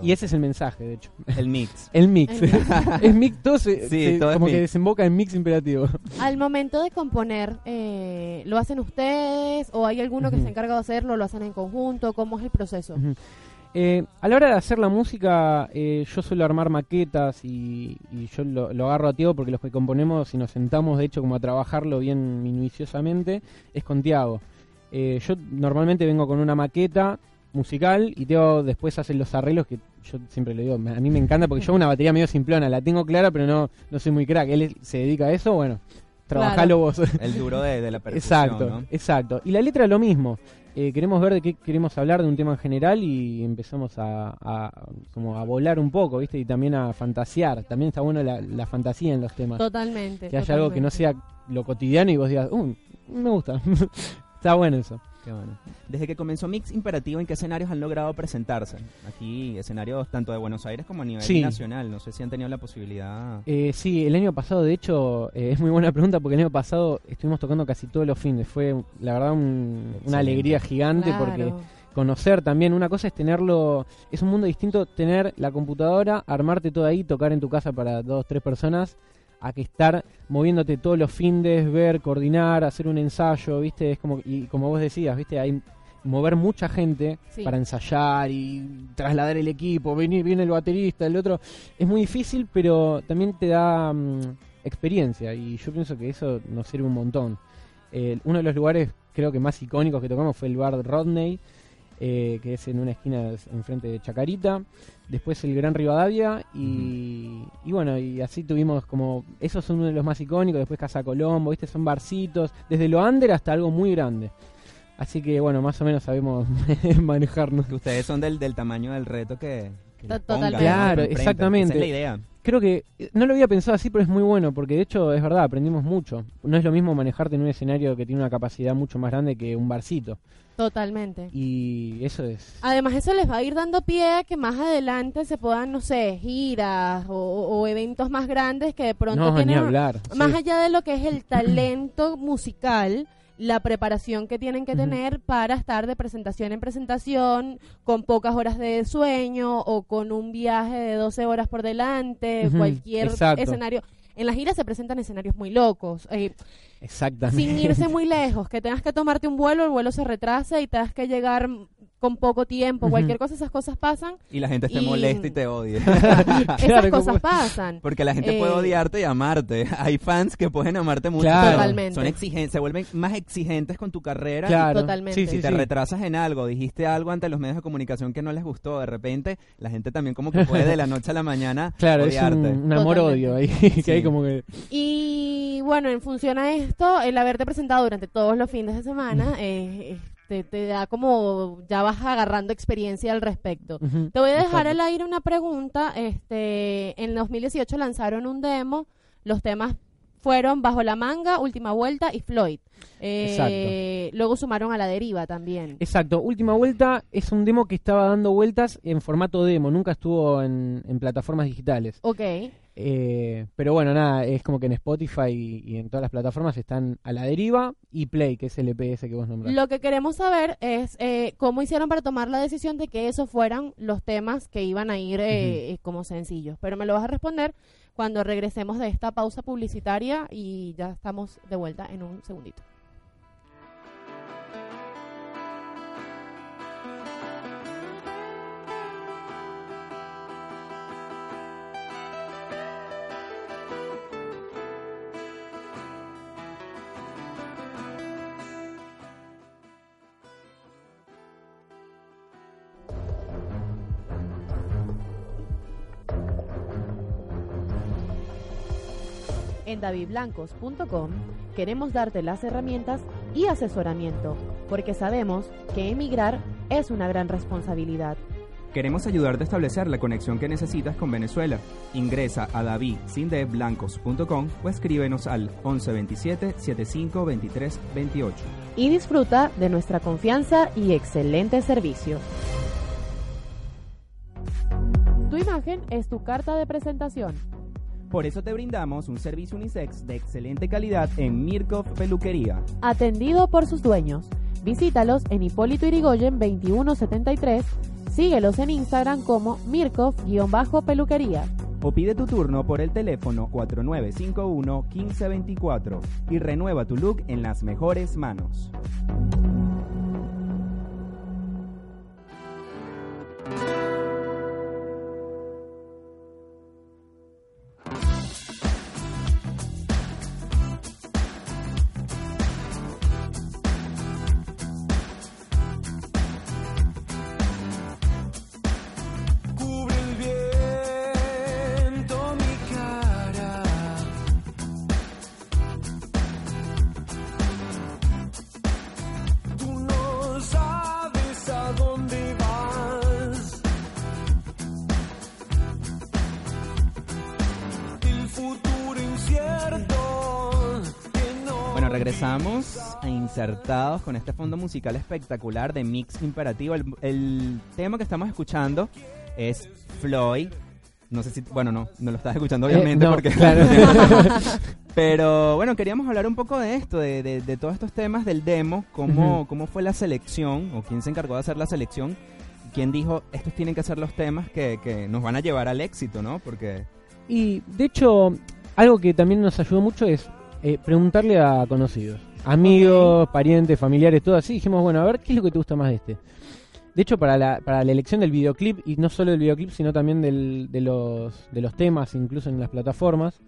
Y ese es el mensaje, de hecho. El mix. <laughs> el mix. <laughs> es mix, todo, se, como que desemboca en mix imperativo. Al momento de componer, eh, ¿lo hacen ustedes o hay alguno que se encarga de hacerlo? ¿Lo hacen en conjunto? ¿Cómo es el proceso? Eh, a la hora de hacer la música, eh, yo suelo armar maquetas y, yo lo, agarro a Tiago porque los que componemos y nos sentamos, de hecho, como a trabajarlo bien minuciosamente, es con Tiago. Eh, yo normalmente vengo con una maqueta musical y Teo después hace los arreglos que yo siempre le digo, a mí me encanta porque yo una batería medio simplona, la tengo clara pero no, no soy muy crack. Él se dedica a eso, bueno, trabajalo vos. El duro de, la percusión, Exacto, exacto. Y la letra es lo mismo. Eh, queremos ver de qué queremos hablar de un tema en general y empezamos a, como a volar un poco, ¿viste? Y también a fantasear. También está bueno la, fantasía en los temas. Totalmente. Que haya algo que no sea lo cotidiano y vos digas, uh, me gusta. <laughs> está bueno eso. Desde que comenzó Mix Imperativo, ¿en qué escenarios han logrado presentarse? Aquí, escenarios tanto de Buenos Aires como a nivel nacional. No sé si han tenido la posibilidad. Eh, sí, el año pasado, de hecho, eh, es muy buena pregunta porque el año pasado estuvimos tocando casi todos los fines. Fue, la verdad, una alegría gigante porque conocer también. Una cosa es tenerlo, es un mundo distinto tener la computadora, armarte todo ahí, tocar en tu casa para dos, tres personas a que estar moviéndote todos los fines, ver, coordinar, hacer un ensayo, ¿viste? Es como, y como vos decías, ¿viste? Hay mover mucha gente para ensayar y trasladar el equipo, venir, viene el baterista, el otro. Es muy difícil, pero también te da mm, experiencia y yo pienso que eso nos sirve un montón. uno de los lugares creo que más icónicos que tocamos fue el bar Rodney, eh, que es en una esquina enfrente de Chacarita después el Gran Rivadavia y, y, bueno, y así tuvimos como, esos son uno de los más icónicos, después Casa Colombo, viste, son barcitos, desde lo under hasta algo muy grande. Así que bueno, más o menos sabemos <laughs> manejarnos. Ustedes son del, del tamaño del reto que... Totalmente. Claro, exactamente. Esa es la idea creo que no lo había pensado así, pero es muy bueno, porque de hecho es verdad, aprendimos mucho. No es lo mismo manejarte en un escenario que tiene una capacidad mucho más grande que un barcito. Totalmente. Y eso es. Además, eso les va a ir dando pie a que más adelante se puedan, no sé, giras o, eventos más grandes que de pronto no, tienen. hablar. Más allá de lo que es el talento <clears throat> musical la preparación que tienen que tener para estar de presentación en presentación con pocas horas de sueño o con un viaje de 12 horas por delante, cualquier escenario. En las giras se presentan escenarios muy locos. Eh, Exactamente. Sin irse muy lejos, que tengas que tomarte un vuelo, el vuelo se retrasa y tengas que llegar con poco tiempo, cualquier cosa, esas cosas pasan. Y la gente te molesta y te odia. <laughs> <laughs> esas cosas pasan. Porque la gente puede eh, odiarte y amarte. <laughs> Hay fans que pueden amarte mucho, Totalmente. son exigentes, se vuelven más exigentes con tu carrera. Claro. Totalmente. si te retrasas en algo, dijiste algo ante los medios de comunicación que no les gustó, de repente la gente también como que puede de la noche a la mañana claro, odiarte. Es un, amor-odio ahí, que hay como que... Y bueno, en función a esto, el haberte presentado durante todos los fines de semana, eh, te, da como ya vas agarrando experiencia al respecto. Te voy a dejar al aire una pregunta. Este, en 2018 lanzaron un demo. Los temas fueron Bajo la Manga, Última Vuelta y Floyd. Eh, luego sumaron a la deriva también. Exacto. Última Vuelta es un demo que estaba dando vueltas en formato demo, nunca estuvo en, en plataformas digitales. Ok. Eh, pero bueno, nada, es como que en Spotify y, en todas las plataformas están a la deriva y Play, que es el EPS que vos nombraste. Lo que queremos saber es eh, cómo hicieron para tomar la decisión de que esos fueran los temas que iban a ir eh, como sencillos. Pero me lo vas a responder cuando regresemos de esta pausa publicitaria y ya estamos de vuelta en un segundito. En davidblancos.com queremos darte las herramientas y asesoramiento, porque sabemos que emigrar es una gran responsabilidad. Queremos ayudarte a establecer la conexión que necesitas con Venezuela. Ingresa a davidsindeblancos.com o escríbenos al 1127 75 23 28. Y disfruta de nuestra confianza y excelente servicio. Tu imagen es tu carta de presentación. Por eso te brindamos un servicio unisex de excelente calidad en Mirkov Peluquería. Atendido por sus dueños Visítalos en Hipólito Irigoyen 2173, síguelos en Instagram como Mirkov-peluquería. O pide tu turno por el teléfono 4951-1524 y renueva tu look en las mejores manos. Regresamos insertados con este fondo musical espectacular de Mix Imperativo. El, tema que estamos escuchando es Floyd. No sé si, bueno, no, no lo estás escuchando eh, obviamente porque... Claro. <laughs> Pero bueno, queríamos hablar un poco de esto, de, de, todos estos temas del demo, cómo, cómo fue la selección o quién se encargó de hacer la selección, quién dijo, estos tienen que ser los temas que, que nos van a llevar al éxito, ¿no? Porque... Y de hecho, algo que también nos ayudó mucho es eh, preguntarle a conocidos, amigos, parientes, familiares, todo así. Dijimos, bueno, a ver, ¿qué es lo que te gusta más de este? De hecho, para la, para la elección del videoclip, y no solo del videoclip, sino también del, de, los, de los temas, incluso en las plataformas,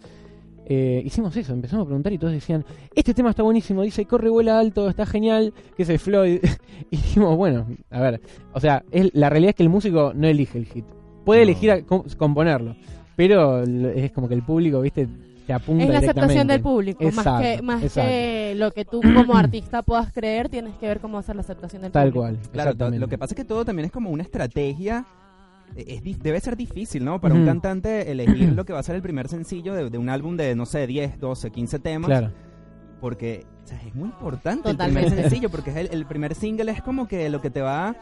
eh, hicimos eso, empezamos a preguntar y todos decían, este tema está buenísimo, dice, corre, vuela alto, está genial, que es el Floyd. <laughs> y dijimos, bueno, a ver, o sea, es, la realidad es que el músico no elige el hit, puede elegir a componerlo, pero es como que el público, viste, es la aceptación del público, más, que, más que lo que tú como artista puedas creer, tienes que ver cómo hacer la aceptación del Tal público. Tal cual. Claro, lo que pasa es que todo también es como una estrategia. Es, debe ser difícil, ¿no? Para un cantante elegir lo que va a ser el primer sencillo de, un álbum de, no sé, 10, 12, 15 temas. Claro. Porque es muy importante el primer sencillo, porque es el, primer single es como que lo que te va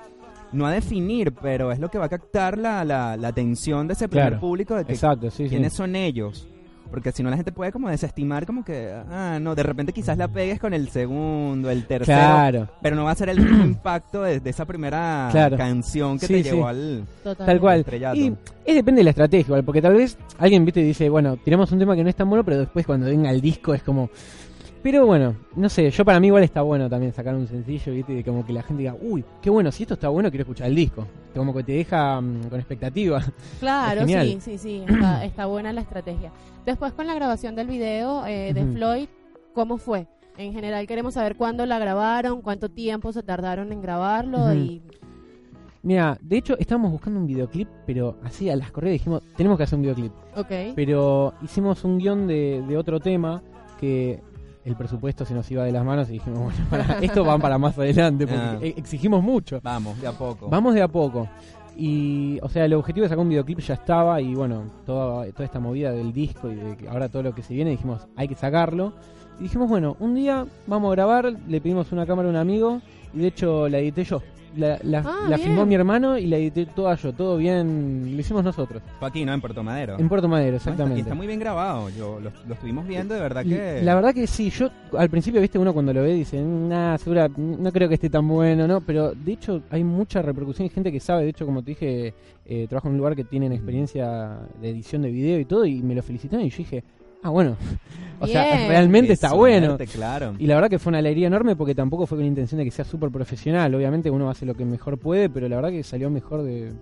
no a definir, pero es lo que va a captar la, la, atención de ese primer público de que Exacto, sí, quiénes son ellos. Porque si no la gente puede como desestimar como que, ah, no, de repente quizás la pegues con el segundo, el tercero. Claro. Pero no va a ser el mismo impacto de, esa primera canción que te llevó al Tal cual. Y es depende de la estrategia, porque tal vez alguien viste y dice, bueno, tiramos un tema que no es tan bueno, pero después cuando venga el disco es como pero bueno, no sé, yo para mí igual está bueno también sacar un sencillo, ¿viste? Y como que la gente diga, uy, qué bueno, si esto está bueno, quiero escuchar el disco. Como que te deja mm, con expectativa. <laughs> Claro, sí, sí, sí, <clears throat> está, buena la estrategia. Después con la grabación del video eh, de Floyd, ¿cómo fue? En general queremos saber cuándo la grabaron, cuánto tiempo se tardaron en grabarlo y... Mira, de hecho estábamos buscando un videoclip, pero así a las correas dijimos, tenemos que hacer un videoclip. Ok. Pero hicimos un guion de, de otro tema que el presupuesto se nos iba de las manos y dijimos, bueno, <laughs> esto va para más adelante, porque ah. e-, exigimos mucho. Vamos, de a poco. Vamos de a poco. Y, o sea, el objetivo de sacar un videoclip ya estaba y bueno, toda, toda esta movida del disco y de ahora todo lo que se viene, dijimos, hay que sacarlo. Y dijimos, bueno, un día vamos a grabar, le pedimos una cámara a un amigo y de hecho la edité yo la, la, ah, filmó mi hermano y la edité toda yo, todo bien, lo hicimos nosotros. Fue aquí, ¿no? En Puerto Madero. En Puerto Madero, exactamente. Y está muy bien grabado, yo lo, estuvimos viendo, de verdad que... La verdad que sí, yo al principio, viste, uno cuando lo ve dice, nada, segura, no creo que esté tan bueno, ¿no? Pero de hecho hay mucha repercusión, hay gente que sabe, de hecho, como te dije, eh, trabajo en un lugar que tienen experiencia de edición de video y todo, y me lo felicitaron y yo dije, ah, bueno, <laughs> o sea, realmente está bueno. Claro. Y la verdad que fue una alegría enorme porque tampoco fue con intención de que sea súper profesional. Obviamente uno hace lo que mejor puede, pero la verdad que salió mejor de,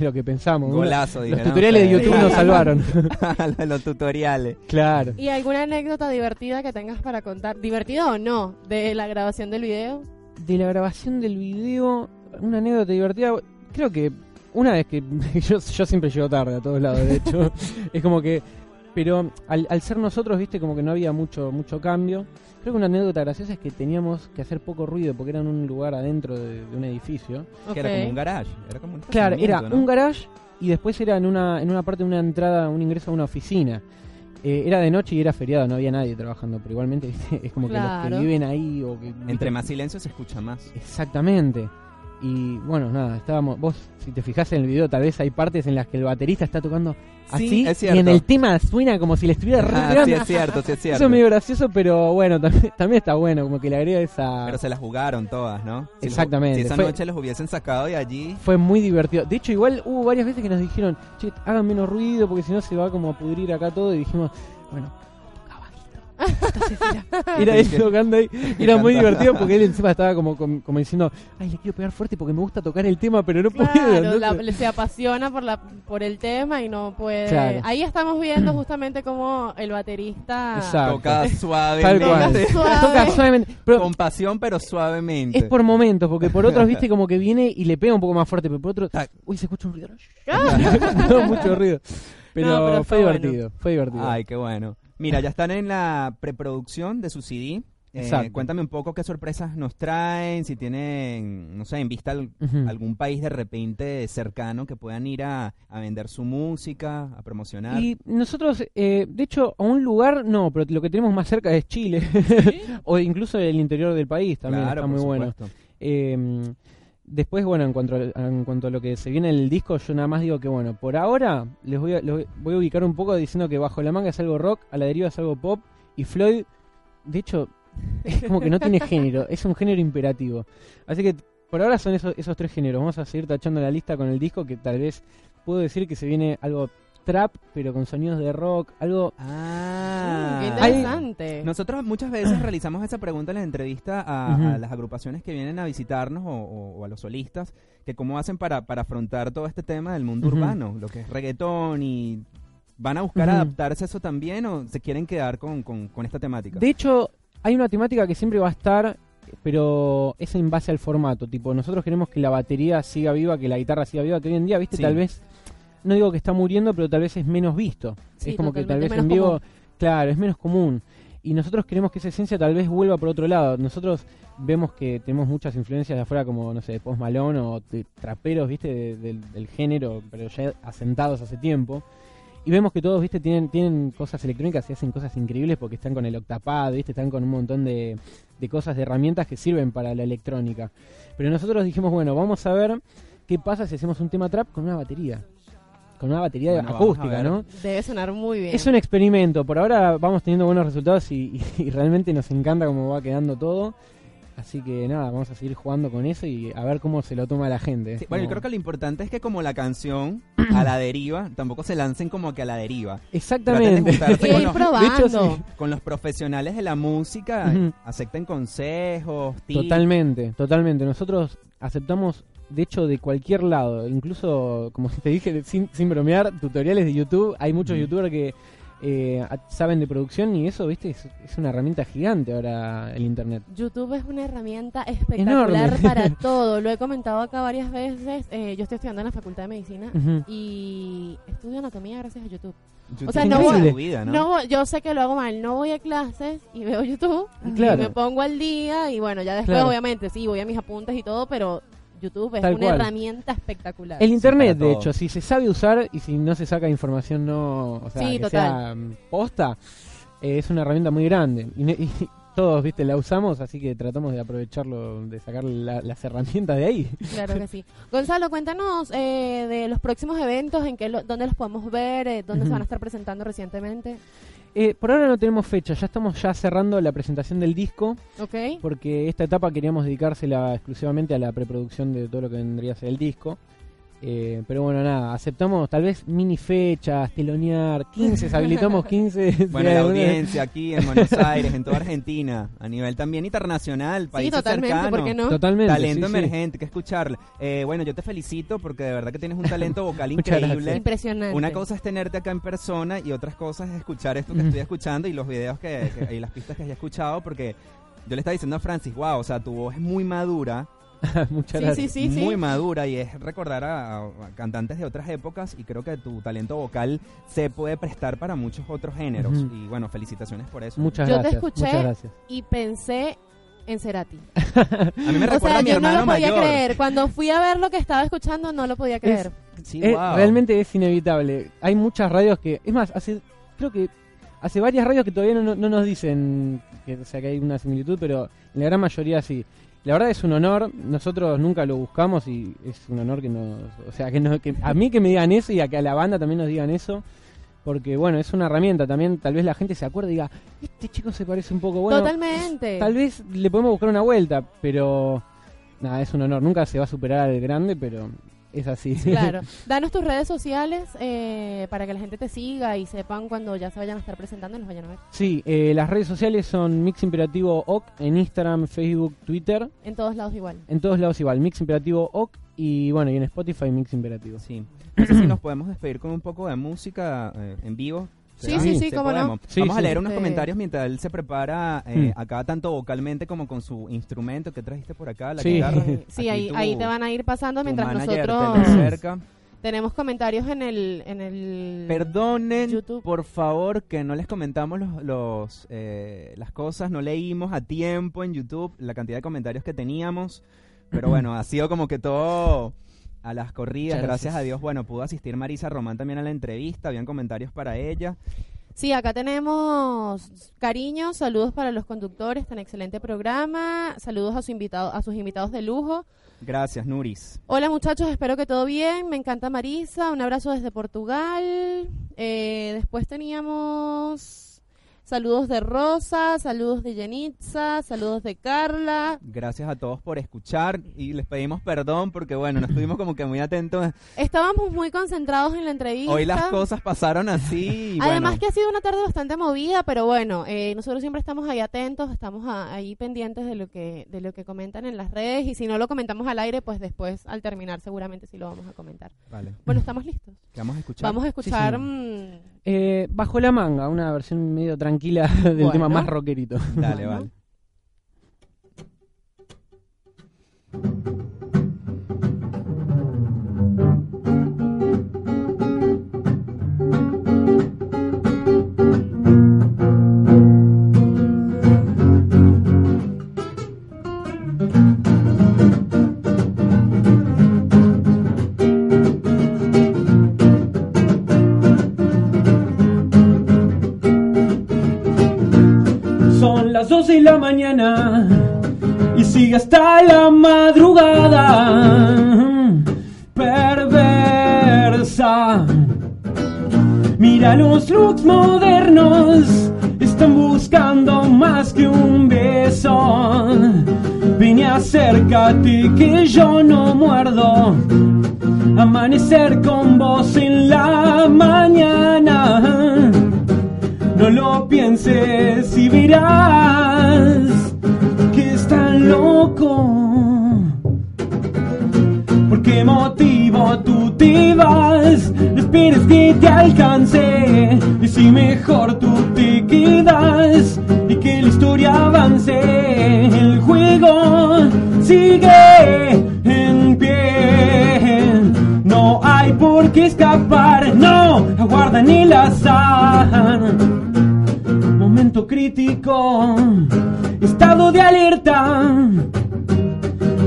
lo que pensamos. Golazo, Los tutoriales de YouTube nos salvaron. <laughs> los tutoriales. Claro. ¿Y alguna anécdota divertida que tengas para contar? ¿Divertida o no? ¿De la grabación del video? De la grabación del video, una anécdota divertida. Creo que una vez que <laughs> yo, yo siempre llego tarde a todos lados, de hecho. es como que pero al, al, ser nosotros, viste, como que no había mucho, mucho cambio. Creo que una anécdota graciosa es que teníamos que hacer poco ruido porque era en un lugar adentro de, un edificio. Que era como un garage. Era como un claro, era un garage y después era en una, en una parte de una entrada, un ingreso a una oficina. Eh, era de noche y era feriado, no había nadie trabajando, pero igualmente <laughs> es como que los que viven ahí o que... Entre más silencio se escucha más. Exactamente. Y bueno, nada, estábamos. Vos, si te fijas en el video, tal vez hay partes en las que el baterista está tocando así. y en el tema suena como si le estuviera ah, sí, es cierto, sí, es cierto. <laughs> Eso es medio gracioso, pero bueno, también, está bueno, como que le agrega esa. Pero se las jugaron todas, ¿no? Exactamente. si esa noche los hubiesen sacado de allí. Fue muy divertido. De hecho, igual hubo varias veces que nos dijeron, che, hagan menos ruido porque si no se va como a pudrir acá todo. Y dijimos, bueno, era <laughs> él tocando ahí. <laughs> Era muy divertido porque él encima estaba como, como, diciendo, ay, le quiero pegar fuerte porque me gusta tocar el tema, pero no puedo. se apasiona por, la, por el tema y no puede. Ahí estamos viendo <clears throat> justamente como el baterista toca suavemente. Toca suavemente. Con pasión, pero suavemente. Es por momentos, porque por otros, viste, <laughs> como que viene y le pega un poco más fuerte, pero por otro, uy, se escucha un ruido. no, mucho ruido. Pero, fue divertido, fue divertido. Ay, qué bueno. Mira, ya están en la preproducción de su CD. Eh, cuéntame un poco qué sorpresas nos traen, si tienen, no sé, en vista algún país de repente cercano que puedan ir a, vender su música, a promocionar. Y nosotros, eh, de hecho, a un lugar no, pero lo que tenemos más cerca es Chile, <laughs> o incluso el interior del país también está muy bueno. Eh, Después, bueno, en cuanto, a, en cuanto a lo que se viene en el disco, yo nada más digo que, bueno, por ahora les voy a, voy a ubicar un poco diciendo que Bajo la Manga es algo rock, a la deriva es algo pop, y Floyd, de hecho, <laughs> es como que no tiene género, es un género imperativo. Así que por ahora son esos, esos tres géneros. Vamos a seguir tachando la lista con el disco, que tal vez puedo decir que se viene algo trap, pero con sonidos de rock, algo... Ah, qué interesante. nosotros muchas veces realizamos esa pregunta en la entrevista a, las agrupaciones que vienen a visitarnos o, a los solistas, que cómo hacen para, para afrontar todo este tema del mundo urbano, lo que es reggaetón y... ¿Van a buscar adaptarse a eso también o se quieren quedar con, con, con esta temática? De hecho, hay una temática que siempre va a estar pero es en base al formato. Tipo, nosotros queremos que la batería siga viva, que la guitarra siga viva, que hoy en día, viste, tal vez no digo que está muriendo, pero tal vez es menos visto. es como que tal vez en vivo, claro, es menos común. Y nosotros queremos que esa esencia tal vez vuelva por otro lado. Nosotros vemos que tenemos muchas influencias de afuera, como, no sé, de Post Malone o de traperos, viste, del género, pero ya asentados hace tiempo. Y vemos que todos, viste, tienen, tienen cosas electrónicas y hacen cosas increíbles porque están con el octapad, viste, están con un montón de, de cosas, de herramientas que sirven para la electrónica. Pero nosotros dijimos, bueno, vamos a ver qué pasa si hacemos un tema trap con una batería con una batería acústica, ¿no? Debe sonar muy bien. Es un experimento. Por ahora vamos teniendo buenos resultados y, realmente nos encanta cómo va quedando todo. Así que nada, vamos a seguir jugando con eso y a ver cómo se lo toma la gente. bueno, yo creo que lo importante es que como la canción a la deriva, tampoco se lancen como que a la deriva. Exactamente. con, los, probando. con los profesionales de la música, acepten consejos, Totalmente, totalmente. Nosotros aceptamos de hecho, de cualquier lado. Incluso, como <laughs> te dije, sin, sin bromear, tutoriales de YouTube. Hay muchos youtubers que eh, saben de producción y eso, viste, es, una herramienta gigante ahora el Internet. YouTube es una herramienta espectacular para <laughs> todo. Lo he comentado acá varias veces. Eh, yo estoy estudiando en la Facultad de Medicina y estudio anatomía gracias a YouTube. o sea, no, voy, ¿no? yo sé que lo hago mal. No voy a clases y veo YouTube y me pongo al día y bueno, ya después obviamente sí, voy a mis apuntes y todo, pero YouTube es una herramienta espectacular. El Internet, de hecho, si se sabe usar y si no se saca información no, o sea, que sea mm, posta, eh, es una herramienta muy grande. Y, <laughs> todos, viste, la usamos, así que tratamos de aprovecharlo, de sacar las herramientas de ahí. Claro que <laughs> sí. Gonzalo, cuéntanos eh, de los próximos eventos, en qué dónde los podemos ver, eh, dónde se van a estar presentando recientemente. Eh, por ahora no tenemos fecha, ya estamos ya cerrando la presentación del disco. Ok. Porque esta etapa queríamos dedicársela exclusivamente a la preproducción de todo lo que vendría a ser el disco. Eh, pero bueno, nada, aceptamos tal vez mini fechas, telonear, 15, habilitamos <laughs> 15. bueno, la audiencia aquí en Buenos <laughs> Aires, en toda Argentina, a nivel también internacional, países sí, totalmente, cercanos. no? Totalmente. Talento emergente, que escucharle. Eh, bueno, yo te felicito porque de verdad que tienes un talento <laughs> vocal increíble. Impresionante. Una cosa es tenerte acá en persona y otras cosas es escuchar esto que estoy escuchando y los videos que, y las pistas que haya escuchado porque yo le estaba diciendo a Francis, wow, o sea, tu voz es muy madura <laughs> Muchas gracias. Muy madura y es recordar a, cantantes de otras épocas y creo que tu talento vocal se puede prestar para muchos otros géneros. Y bueno, felicitaciones por eso. Muchas Yo gracias. te escuché y pensé en Cerati. <laughs> a mí me recuerda a mi yo no lo podía creer. Cuando fui a ver lo que estaba escuchando, no lo podía creer. Realmente es inevitable. Hay muchas radios que. Es más, hace creo que hace varias radios que todavía no, nos dicen que, sea, que hay una similitud, pero en la gran mayoría sí. La verdad es un honor. Nosotros nunca lo buscamos y es un honor que nos. O sea, que, no, que a mí que me digan eso y a que a la banda también nos digan eso. Porque, bueno, es una herramienta también. Tal vez la gente se acuerde y diga, este chico se parece un poco bueno. Totalmente. Tal vez le podemos buscar una vuelta, pero. Nada, es un honor. Nunca se va a superar al grande, pero es así. Claro. <laughs> Danos tus redes sociales eh, para que la gente te siga y sepan cuando ya se vayan a estar presentando y nos vayan a ver. Sí, eh, las redes sociales son Mix Imperativo OC en Instagram, Facebook, Twitter. En todos lados igual. En todos lados igual. Mix Imperativo OC y bueno, y en Spotify Mix Imperativo. Sí. No sé si nos podemos despedir con un poco de música eh, en vivo. Sí, sí, sí, cómo no. Vamos a leer unos comentarios mientras él se prepara eh, mm. acá tanto vocalmente como con su instrumento. Que trajiste por acá, la guitarra. Sí, ahí, ahí te van a ir pasando mientras nosotros <laughs> tenemos comentarios en el en el Perdonen, YouTube. por favor, que no les comentamos los, los eh, las cosas, no leímos a tiempo en YouTube la cantidad de comentarios que teníamos, pero <clears throat> bueno, ha sido como que todo a las corridas. Gracias. a Dios, bueno, pudo asistir Marisa Román también a la entrevista, habían comentarios para ella. Sí, acá tenemos cariños, saludos para los conductores, tan excelente programa, saludos a, su invitado, a sus invitados de lujo. Gracias, Nuris. Hola muchachos, espero que todo bien, me encanta Marisa, un abrazo desde Portugal. Eh, después teníamos Saludos de Rosa, saludos de Yenitza, saludos de Carla. Gracias a todos por escuchar y les pedimos perdón porque, bueno, nos estuvimos como que muy atentos. Estábamos muy concentrados en la entrevista. Hoy las cosas pasaron así. Además que ha sido una tarde bastante movida, pero bueno, eh, nosotros siempre estamos ahí atentos, estamos ahí pendientes de lo que de lo que comentan en las redes y si no lo comentamos al aire, pues después al terminar seguramente sí lo vamos a comentar. Vale. Bueno, estamos listos. vamos a escuchar? Vamos a escuchar... eh, bajo la manga, una versión medio tranquila <laughs> del tema más rockerito. Dale, <laughs> vale. Y la mañana y sigue hasta la madrugada. Perversa. Mira los looks modernos, están buscando más que un beso. Vine acércate que yo no muerdo. Amanecer con vos en la mañana no lo pienses y verás motivo tú te vas? No esperes que te alcance. Y si mejor tú te quedas y que la historia avance, el juego sigue en pie. No hay por qué escapar, no aguardan el azar crítico, estado de alerta,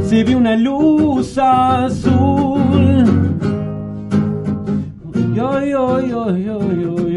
se ve una luz azul. Yo, yo, yo, yo, yo.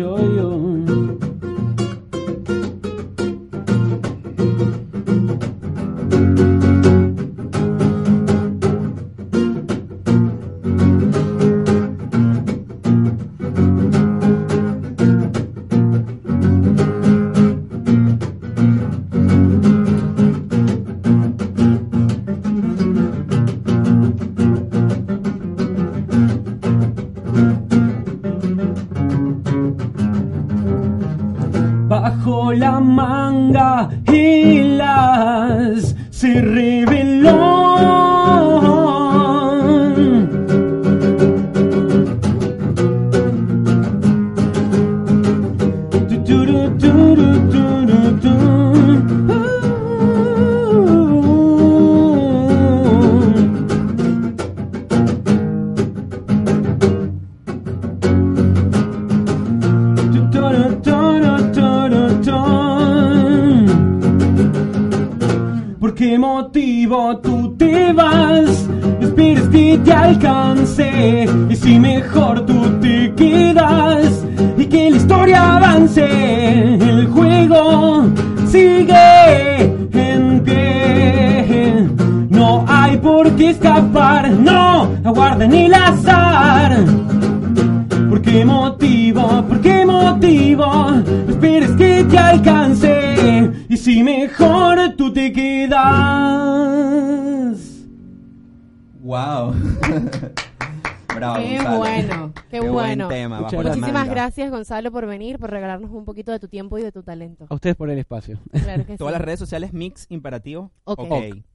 Gonzalo, por venir, por regalarnos un poquito de tu tiempo y de tu talento. A ustedes por el espacio. <laughs> Todas las redes sociales Mix Imperativo. Ok.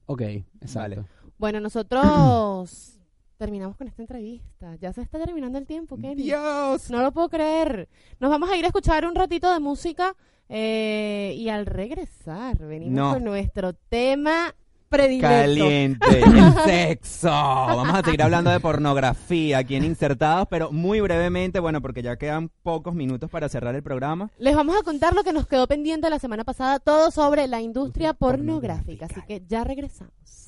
Ok, exacto. Bueno, nosotros <clears throat> terminamos con esta entrevista. Ya se está terminando el tiempo, Kenny. Dios. No lo puedo creer. Nos vamos a ir a escuchar un ratito de música eh, y al regresar venimos con nuestro tema predilecto. Caliente, <laughs> el sexo. Vamos a seguir hablando de pornografía aquí en Insertados, pero muy brevemente, bueno, porque ya quedan pocos minutos para cerrar el programa. Les vamos a contar lo que nos quedó pendiente la semana pasada, todo sobre la industria pornográfica. Así que ya regresamos.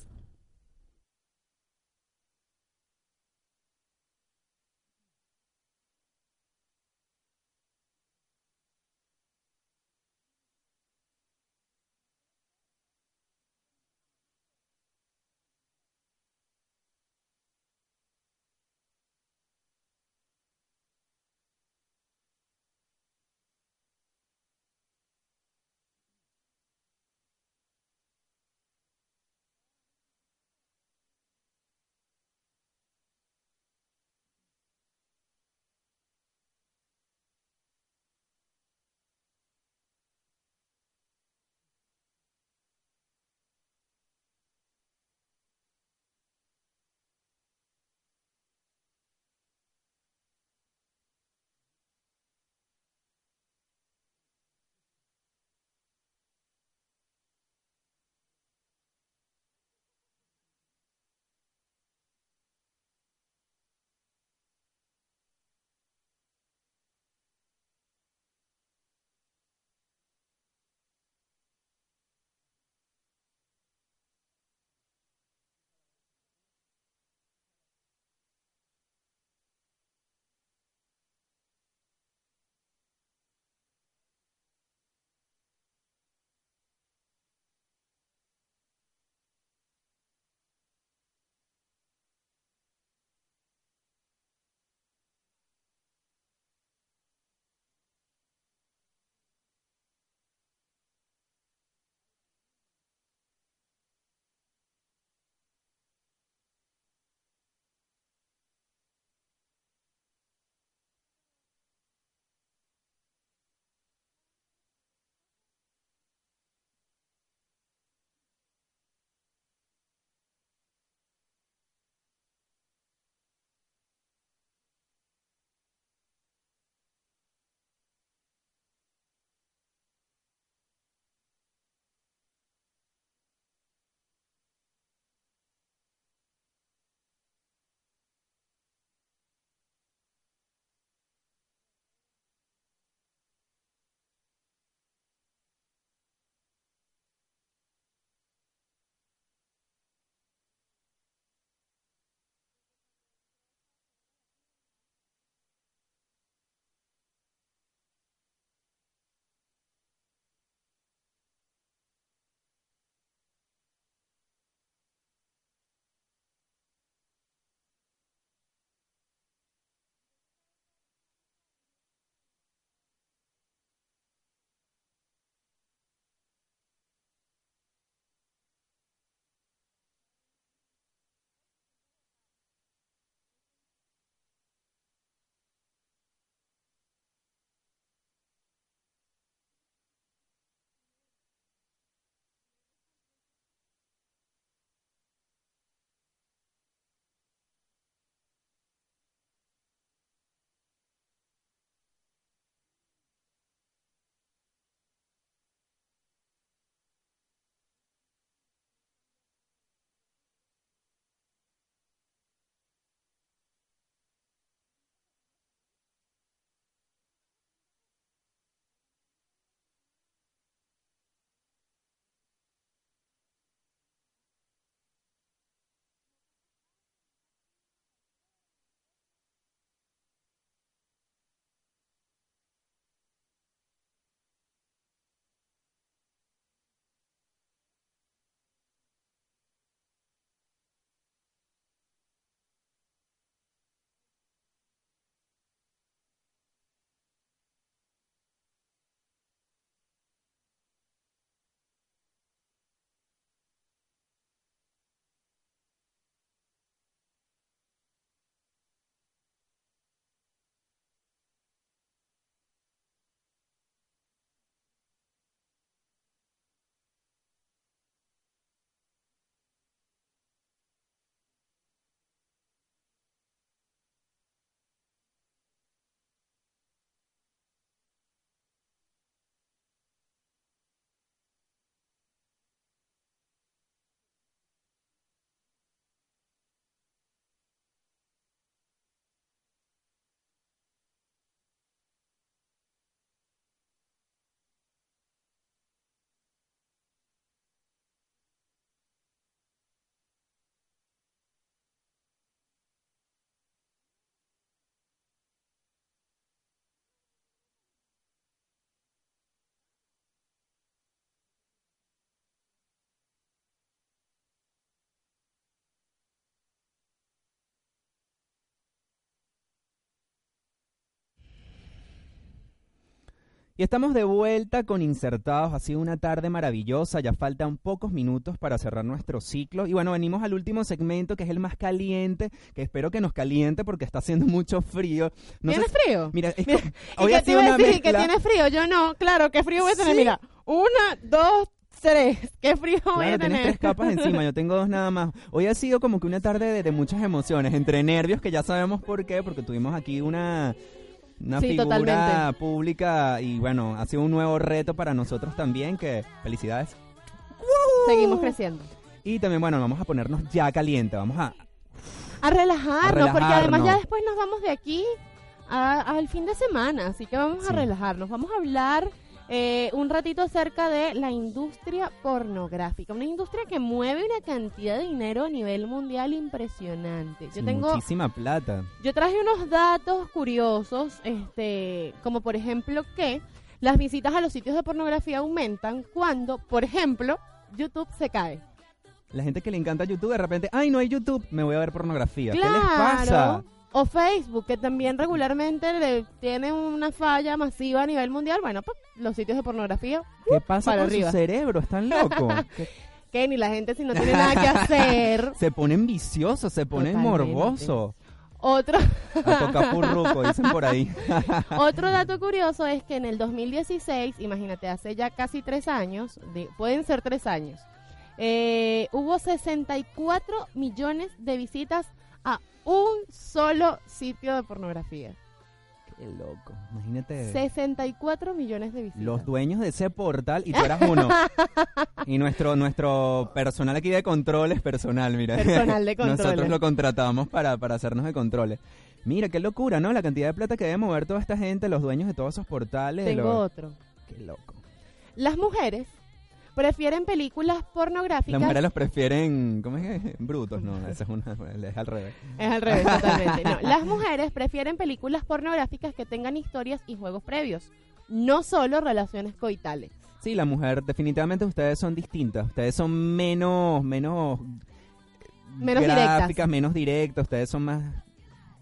Y estamos de vuelta con Insertados. Ha sido una tarde maravillosa. Ya faltan pocos minutos para cerrar nuestro ciclo. Y bueno, venimos al último segmento, que es el más caliente, que espero que nos caliente porque está haciendo mucho frío. ¿Tiene frío? Mira, es que hoy ha sido una decir que tiene frío. Yo no, claro, ¿qué frío voy a tener? Mira, una, dos, tres. Qué frío voy a tener. tienes tres capas encima, yo tengo dos <laughs> nada más. Hoy ha sido como que una tarde de, muchas emociones, entre nervios, que ya sabemos por qué, porque tuvimos aquí una una figura pública y bueno, ha sido un nuevo reto para nosotros también, que felicidades. Seguimos creciendo. Y también, bueno, vamos a ponernos ya caliente, vamos a... A relajarnos, porque además ya después nos vamos de aquí al fin de semana, así que vamos a relajarnos, vamos a hablar eh, un ratito acerca de la industria pornográfica, una industria que mueve una cantidad de dinero a nivel mundial impresionante. Yo tengo muchísima plata. Yo traje unos datos curiosos, este, como por ejemplo que las visitas a los sitios de pornografía aumentan cuando, por ejemplo, YouTube se cae. La gente que le encanta YouTube de repente, ay, no hay YouTube, me voy a ver pornografía. ¿Qué les pasa? O Facebook, que también regularmente le tiene una falla masiva a nivel mundial. Bueno, pues los sitios de pornografía. ¿Qué uh, pasa con su cerebro? Están <laughs> locos. que ni la gente si no tiene nada que <laughs> hacer. se ponen viciosos, se ponen morbosos. Otro. A dicen por ahí. <laughs> Otro dato curioso es que en el 2016, imagínate, hace ya casi tres años, pueden ser tres años, eh, hubo 64 millones de visitas a un solo sitio de pornografía. Qué loco. Imagínate. 64 millones de visitas. Los dueños de ese portal y tú eras uno. <laughs> y nuestro nuestro personal aquí de controles personal, mira. Personal de <laughs> controles. Nosotros lo contratamos para, para hacernos de controles. Mira, qué locura, ¿no? La cantidad de plata que debe mover toda esta gente, los dueños de todos esos portales. Tengo otro. Qué loco. Las mujeres prefieren películas pornográficas. Las mujeres los prefieren, ¿cómo es? Brutos, no, es, una, es al revés. Es al revés, totalmente. No. <laughs> Las mujeres prefieren películas pornográficas que tengan historias y juegos previos, no solo relaciones coitales. Sí, la mujer, definitivamente ustedes son distintas. Ustedes son menos, menos, menos gráficas, directas. menos directas. Ustedes son más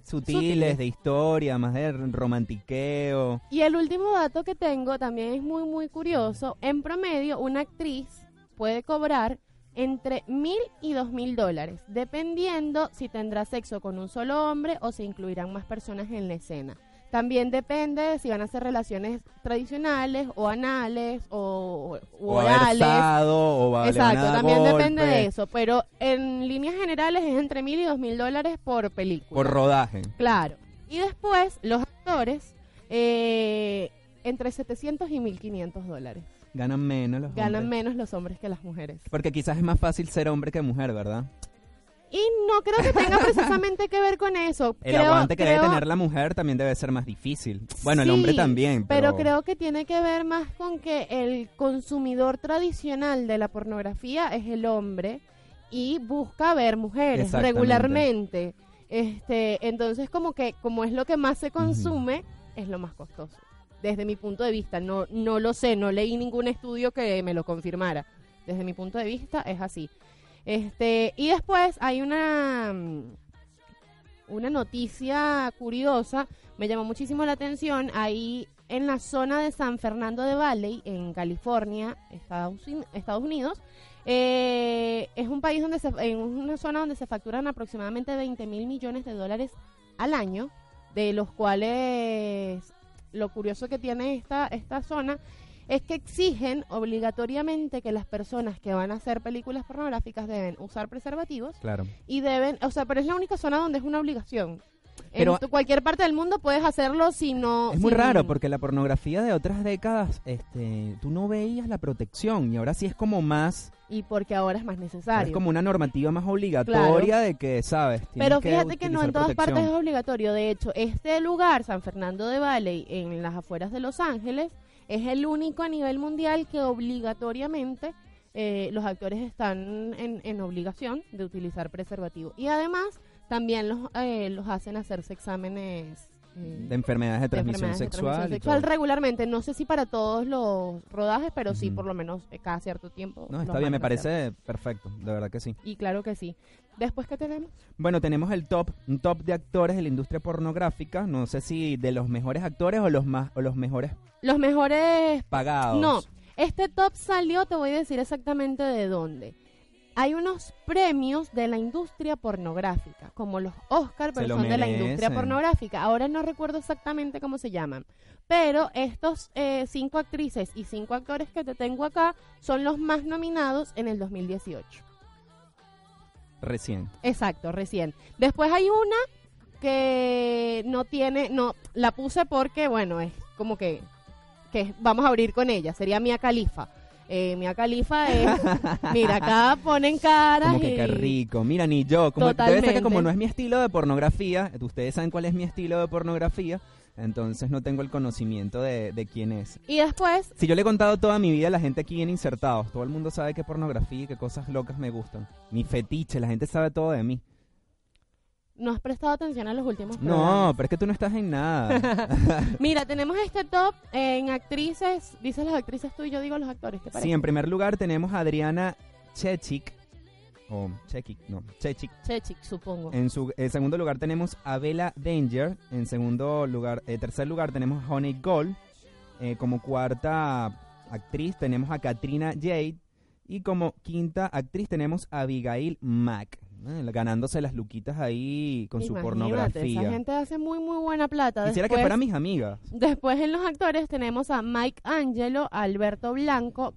sutiles, de historia, más de romantiqueo. Y el último dato que tengo también es muy, muy curioso. En promedio, una actriz puede cobrar entre mil y dos mil dólares, dependiendo si tendrá sexo con un solo hombre o se incluirán más personas en la escena. También depende de si van a ser relaciones tradicionales o anales o, o, orales. o Exacto, también depende de eso. Pero en líneas generales es entre mil y dos mil dólares por película. Por rodaje. Claro. Y después los actores eh, entre 700 y 1500 dólares. Ganan menos los Ganan menos los hombres que las mujeres. Porque quizás es más fácil ser hombre que mujer, ¿verdad? Y no creo que tenga precisamente que ver con eso. <laughs> El aguante que debe tener la mujer también debe ser más difícil. Bueno, el hombre también. Pero... creo que tiene que ver más con que el consumidor tradicional de la pornografía es el hombre y busca ver mujeres regularmente. Este, entonces como que como es lo que más se consume, es lo más costoso. Desde mi punto de vista, no no lo sé, no leí ningún estudio que me lo confirmara. Desde mi punto de vista es así. Este, y después hay una, mm, una noticia curiosa, me llamó muchísimo la atención, ahí en la zona de San Fernando de Valley, en California, Estados, Unidos, eh, es un país donde se, en una zona donde se facturan aproximadamente 20 mil millones de dólares al año, de los cuales lo curioso que tiene esta, esta zona es que exigen obligatoriamente que las personas que van a hacer películas pornográficas deben usar preservativos. Claro. Y deben, o sea, pero es la única zona donde es una obligación. Pero en cualquier parte del mundo puedes hacerlo si no... Es muy raro porque la pornografía de otras décadas, este, tú no veías la protección y ahora sí es como más... Y porque ahora es más necesario. Es como una normativa más obligatoria de que, ¿sabes? Pero fíjate que, no en todas partes es obligatorio. De hecho, este lugar, San Fernando de Valley, en las afueras de Los Ángeles, es el único a nivel mundial que obligatoriamente eh, los actores están en, obligación de utilizar preservativo. Y además también los, eh, los hacen hacerse exámenes de enfermedades de transmisión, sexual, sexual regularmente. No sé si para todos los rodajes, pero sí por lo menos eh, cada cierto tiempo. No, está bien, me parece perfecto, de verdad que sí. Y claro que sí. Después, ¿qué tenemos? Bueno, tenemos el top, un top de actores de la industria pornográfica. No sé si de los mejores actores o los más o los mejores. Los mejores pagados. No, este top salió, te voy a decir exactamente de dónde hay unos premios de la industria pornográfica, como los Oscar, pero son de la industria pornográfica. Ahora no recuerdo exactamente cómo se llaman, pero estos eh, cinco actrices y cinco actores que te tengo acá son los más nominados en el 2018. Recién. Exacto, recién. Después hay una que no tiene, no, la puse porque, bueno, es como que, que vamos a abrir con ella, sería Mia Califa eh, Mia Califa es, <laughs> mira, acá ponen caras Como que qué rico. Mira, ni yo. Como, debe ser que como no es mi estilo de pornografía, ustedes saben cuál es mi estilo de pornografía, entonces no tengo el conocimiento de, de, quién es. Y después... Si yo le he contado toda mi vida a la gente aquí en Insertados, todo el mundo sabe qué pornografía y qué cosas locas me gustan. Mi fetiche, la gente sabe todo de mí. No has prestado atención a los últimos No, pero es que tú no estás en nada. <laughs> Mira, tenemos este top en actrices. Dices las actrices tú y yo digo los actores. ¿te Sí, en primer lugar tenemos a Adriana Chechik. O Chechik, no, Chechik. Chechik, supongo. En su en segundo lugar tenemos a Bella Danger. En segundo lugar, eh, tercer lugar tenemos a Honey Gold. Eh, como cuarta actriz tenemos a Katrina Jade. Y como quinta actriz tenemos a Abigail Mack. Ganándose las luquitas ahí con su pornografía. Esa gente hace muy, muy buena plata. Quisiera que fueran mis amigas. Después en los actores tenemos a Mike Angelo, Alberto Blanco,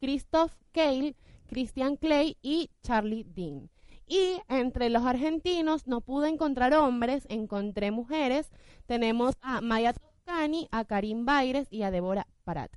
Christoph Cale, Christian Clay y Charlie Dean. Y entre los argentinos no pude encontrar hombres, encontré mujeres. Tenemos a Maya Toscani, a Karim Baires y a Débora Parat.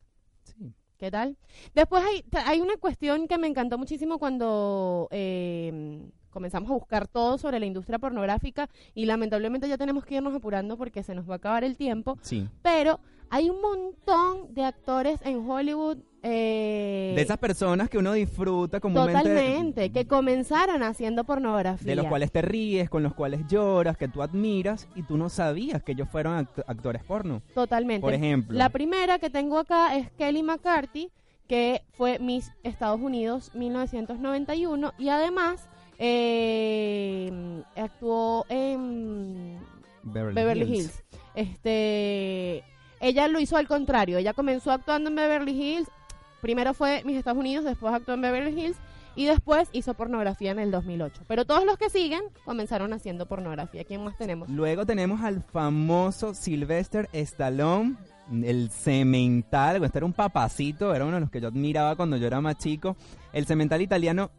¿Qué tal? Después hay, hay una cuestión que me encantó muchísimo cuando eh, comenzamos a buscar todo sobre la industria pornográfica y lamentablemente ya tenemos que irnos apurando porque se nos va a acabar el tiempo. Sí. Pero hay un montón de actores en Hollywood. Eh, de esas personas que uno disfruta comúnmente. Totalmente, que comenzaron haciendo pornografía. De los cuales te ríes, con los cuales lloras, que tú admiras y tú no sabías que ellos fueron actores porno. Totalmente. Por ejemplo. La primera que tengo acá es Kelly McCarthy, que fue Miss Estados Unidos 1991 y además eh, actuó en Beverly, Hills. Este, ella lo hizo al contrario. Ella comenzó actuando en Beverly Hills. Primero fue mis Estados Unidos, después actuó en Beverly Hills y después hizo pornografía en el 2008. Pero todos los que siguen comenzaron haciendo pornografía. ¿Quién más tenemos? Luego tenemos al famoso Sylvester Stallone, el cemental, este era un papacito, era uno de los que yo admiraba cuando yo era más chico. El cemental italiano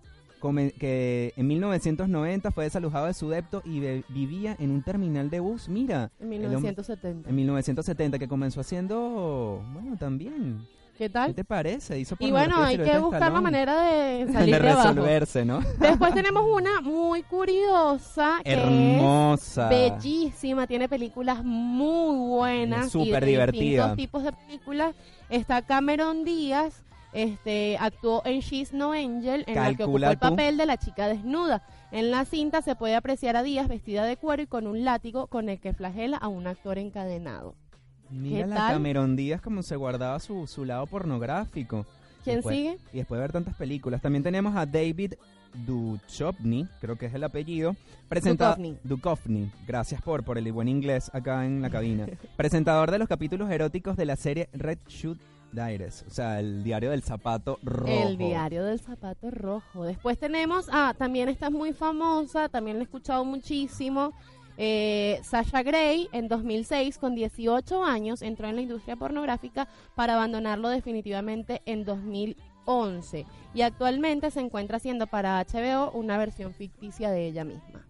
que en 1990 fue desalojado de su depto y vivía en un terminal de bus. Mira. En 1970. En 1970, que comenzó haciendo, bueno, también. ¿Qué tal? ¿Qué te parece? Hizo y bueno, hay que buscar la manera de salir de, resolverse, ¿no? Después <laughs> tenemos una muy curiosa, que hermosa, bellísima, tiene películas muy buenas, súper divertidas, tipos de películas. Está Cameron Díaz, este, actuó en She's No Angel, en la que ocupó el papel de la chica desnuda. En la cinta se puede apreciar a Díaz vestida de cuero y con un látigo con el que flagela a un actor encadenado. Mira la Cameron Díaz como se guardaba su, su lado pornográfico. ¿Quién sigue? Y después de ver tantas películas. También tenemos a David Duchovny, creo que es el apellido. Presenta Duchovny. Gracias por, por el buen inglés acá en la cabina. <laughs> Presentador de los capítulos eróticos de la serie Red Shoot Daires, o sea, el diario del zapato rojo. El diario del zapato rojo. Después tenemos, ah, también esta es muy famosa, también la he escuchado muchísimo. Eh, Sasha Gray en 2006 con 18 años entró en la industria pornográfica para abandonarlo definitivamente en 2011 y actualmente se encuentra haciendo para HBO una versión ficticia de ella misma.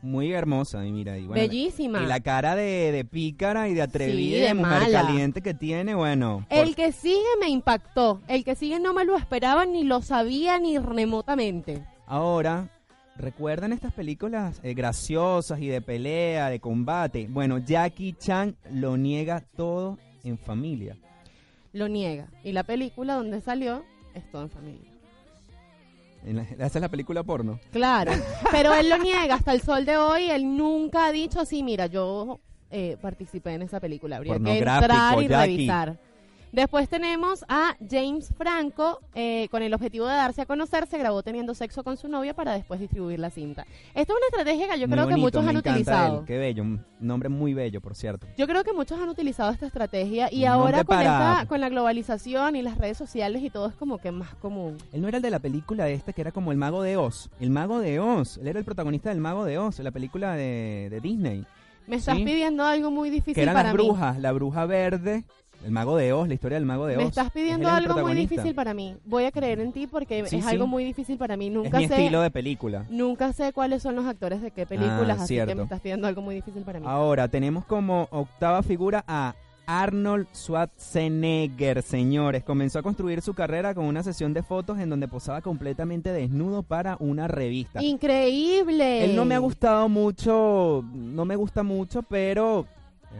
Muy hermosa, y mira. Y Bellísima. Y la cara de, de pícara y de atrevida de, mujer caliente que tiene, bueno. El que sigue me impactó. El que sigue no me lo esperaba, ni lo sabía, ni remotamente. Ahora, ¿recuerdan estas películas eh, graciosas y de pelea, de combate? Bueno, Jackie Chan lo niega todo en familia. Lo niega. Y la película donde salió es todo en familia. Esa es la película porno. Claro, <laughs> pero él lo niega hasta el sol de hoy. Él nunca ha dicho así, mira, yo eh, participé en esa película. Habría que entrar y revisar. Después tenemos a James Franco, eh, con el objetivo de darse a conocer, se grabó teniendo sexo con su novia para después distribuir la cinta. Esta es una estrategia que yo creo que muchos han utilizado. Qué bello, un nombre muy bello, por cierto. Yo creo que muchos han utilizado esta estrategia y ahora con, esta, con la globalización y las redes sociales y todo es como que más común. Él no era el de la película esta que era como el mago de Oz. El mago de Oz. Él era el protagonista del mago de Oz, la película de, Disney. Me estás pidiendo algo muy difícil que eran las brujas, la bruja verde el mago de Oz, la historia del mago de Oz. Me estás pidiendo algo muy difícil para mí. Voy a creer en ti porque es algo muy difícil para mí. Nunca es mi estilo de película. Nunca sé cuáles son los actores de qué películas, ah, así que me estás pidiendo algo muy difícil para mí. Ahora, tenemos como octava figura a Arnold Schwarzenegger, señores. Comenzó a construir su carrera con una sesión de fotos en donde posaba completamente desnudo para una revista. Increíble. Él no me ha gustado mucho, no me gusta mucho, pero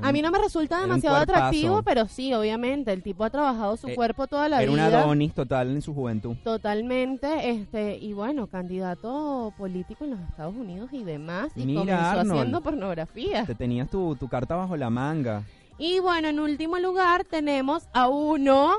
a mí no me resulta demasiado atractivo, pero sí, obviamente, el tipo ha trabajado su eh, cuerpo toda la vida. Era un Adonis total en su juventud. Totalmente, este, y bueno, candidato político en los Estados Unidos y demás, y comenzó haciendo pornografía. Te tenías tu, tu carta bajo la manga. Y bueno, en último lugar tenemos a uno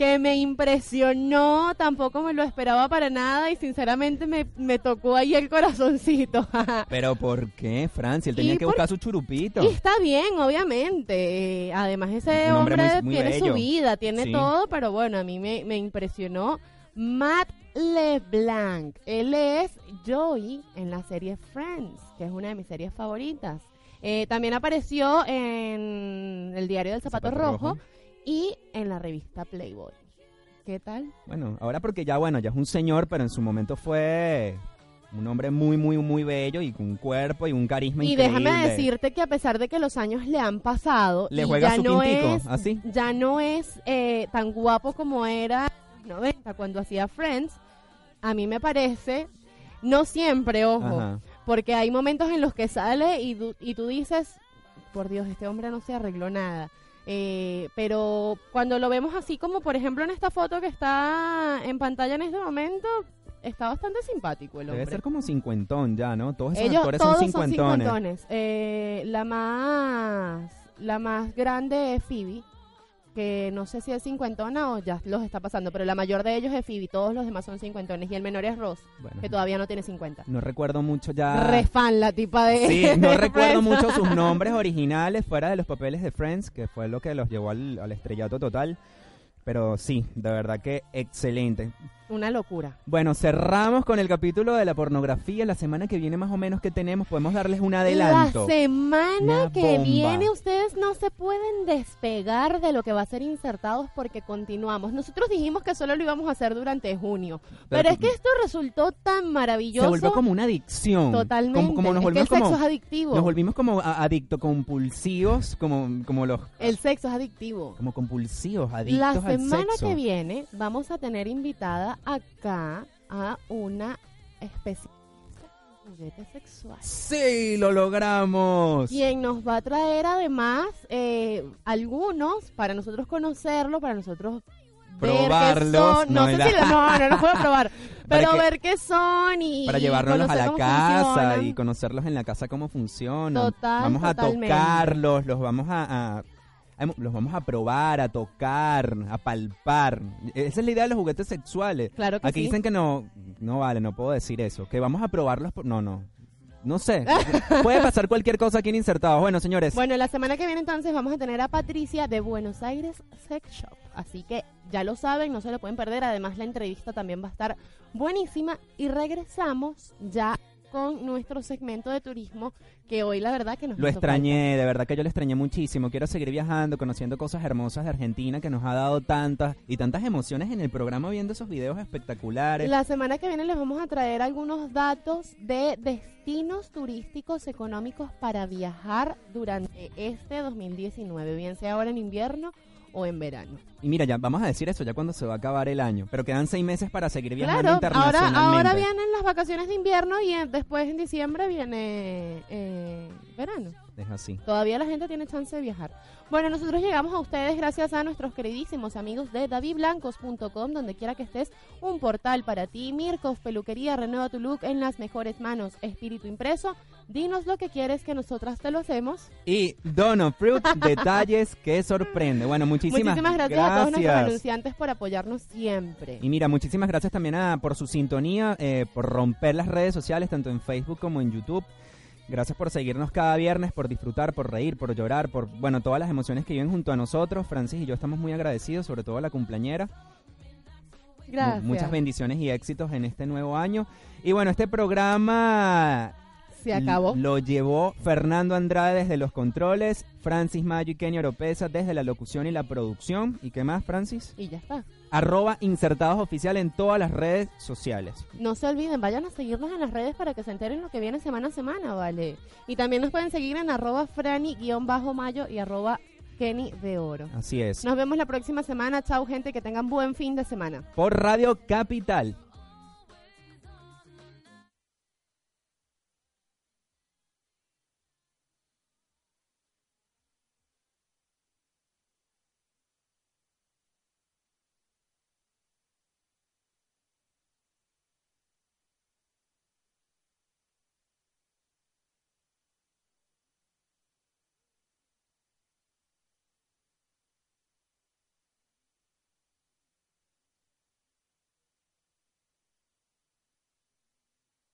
que me impresionó, tampoco me lo esperaba para nada y sinceramente me, me tocó ahí el corazoncito. <laughs> Pero ¿por qué, Francia? Él tenía que buscar su churupito. Y está bien, obviamente. Además ese hombre, tiene su vida, tiene todo, pero bueno, a mí me, me impresionó. Matt LeBlanc. Él es Joey en la serie Friends, que es una de mis series favoritas. Eh, también apareció en el diario del Zapato, Rojo y en la revista Playboy. ¿Qué tal? Bueno, ahora porque ya, bueno, ya es un señor, pero en su momento fue un hombre muy, muy, muy bello y con un cuerpo y un carisma y increíble. Y déjame decirte que a pesar de que los años le han pasado, le juega ya su no es, así. Ya no es eh, tan guapo como era en los 90 cuando hacía Friends. A mí me parece, no siempre, ojo, porque hay momentos en los que sale y, y tú dices, por Dios, este hombre no se arregló nada. Eh, pero cuando lo vemos así como por ejemplo en esta foto que está en pantalla en este momento, está bastante simpático el hombre. Debe ser como cincuentón ya, ¿no? Todos esos actores son cincuentones. Eh, la más la más grande es Phoebe, que no sé si es cincuentona o ya los está pasando, pero la mayor de ellos es Phoebe, todos los demás son cincuentones y el menor es Ross, que todavía no tiene cincuenta. No recuerdo mucho ya. Re fan la tipa de. Sí, no <laughs> recuerdo mucho sus <laughs> nombres originales fuera de los papeles de Friends, que fue lo que los llevó al, al estrellato total. Pero sí, de verdad que excelente. Una locura. Bueno, cerramos con el capítulo de la pornografía. La semana que viene más o menos que tenemos, podemos darles un adelanto. La semana que viene ustedes no se pueden despegar de lo que va a ser insertados porque continuamos. Nosotros dijimos que solo lo íbamos a hacer durante junio, pero, es que esto resultó tan maravilloso. Se volvió como una adicción. Totalmente. Como, nos volvimos el sexo es adictivo. Nos volvimos como adicto compulsivos, como, como los... El sexo es adictivo. Como compulsivos, adictos La semana que viene vamos a tener invitada acá a una especie de juguete sexual. Sí, lo logramos. Quien nos va a traer además eh, algunos para nosotros conocerlo, para nosotros probarlos. No, sé si no, no los puedo <laughs> probar, pero ver qué son y para llevarlos a la casa y conocerlos en la casa cómo funcionan. Total, vamos a tocarlos, los vamos a los vamos a probar, a tocar, a palpar. Esa es la idea de los juguetes sexuales. Claro que Aquí dicen que no, no vale, no puedo decir eso. Que vamos a probarlos. Por, no, no. No sé. <laughs> Puede pasar cualquier cosa aquí en Insertados. Bueno, señores. Bueno, la semana que viene entonces vamos a tener a Patricia de Buenos Aires Sex Shop. Así que ya lo saben, no se lo pueden perder. Además, la entrevista también va a estar buenísima. Y regresamos ya con nuestro segmento de turismo que hoy la verdad que nos lo extrañé, de verdad que yo lo extrañé muchísimo. Quiero seguir viajando, conociendo cosas hermosas de Argentina que nos ha dado tantas y tantas emociones en el programa viendo esos videos espectaculares. La semana que viene les vamos a traer algunos datos de destinos turísticos económicos para viajar durante este 2019, bien sea ahora en invierno o en verano. Y mira, ya vamos a decir eso ya cuando se va a acabar el año, pero quedan seis meses para seguir viajando claro, Ahora, ahora vienen las vacaciones de invierno y después en diciembre viene eh, verano. Es así. Todavía la gente tiene chance de viajar. Bueno, nosotros llegamos a ustedes gracias a nuestros queridísimos amigos de davidblancos.com, donde quiera que estés, un portal para ti. Mirkov Peluquería, renueva tu look en las mejores manos. Espíritu impreso, dinos lo que quieres que nosotras te lo hacemos. Y Dono Fruit, <laughs> detalles que sorprende. Bueno, muchísimas, muchísimas gracias, a todos nuestros anunciantes por apoyarnos siempre. Y mira, muchísimas gracias también a, por su sintonía, eh, por romper las redes sociales, tanto en Facebook como en YouTube. Gracias por seguirnos cada viernes, por disfrutar, por reír, por llorar, por, bueno, todas las emociones que viven junto a nosotros. Francis y yo estamos muy agradecidos, sobre todo a la cumpleañera. Gracias. muchas bendiciones y éxitos en este nuevo año. Y bueno, este programa se acabó. Lo llevó Fernando Andrade desde los controles, Francis Mayo y Kenny Oropesa desde la locución y la producción. ¿Y qué más, Francis? Y ya está. Arroba insertados oficial en todas las redes sociales. No se olviden, vayan a seguirnos en las redes para que se enteren lo que viene semana a semana, ¿vale? Y también nos pueden seguir en arroba frani-mayo y arroba Kenny de Oro. Así es. Nos vemos la próxima semana. Chao, gente, que tengan buen fin de semana. Por Radio Capital.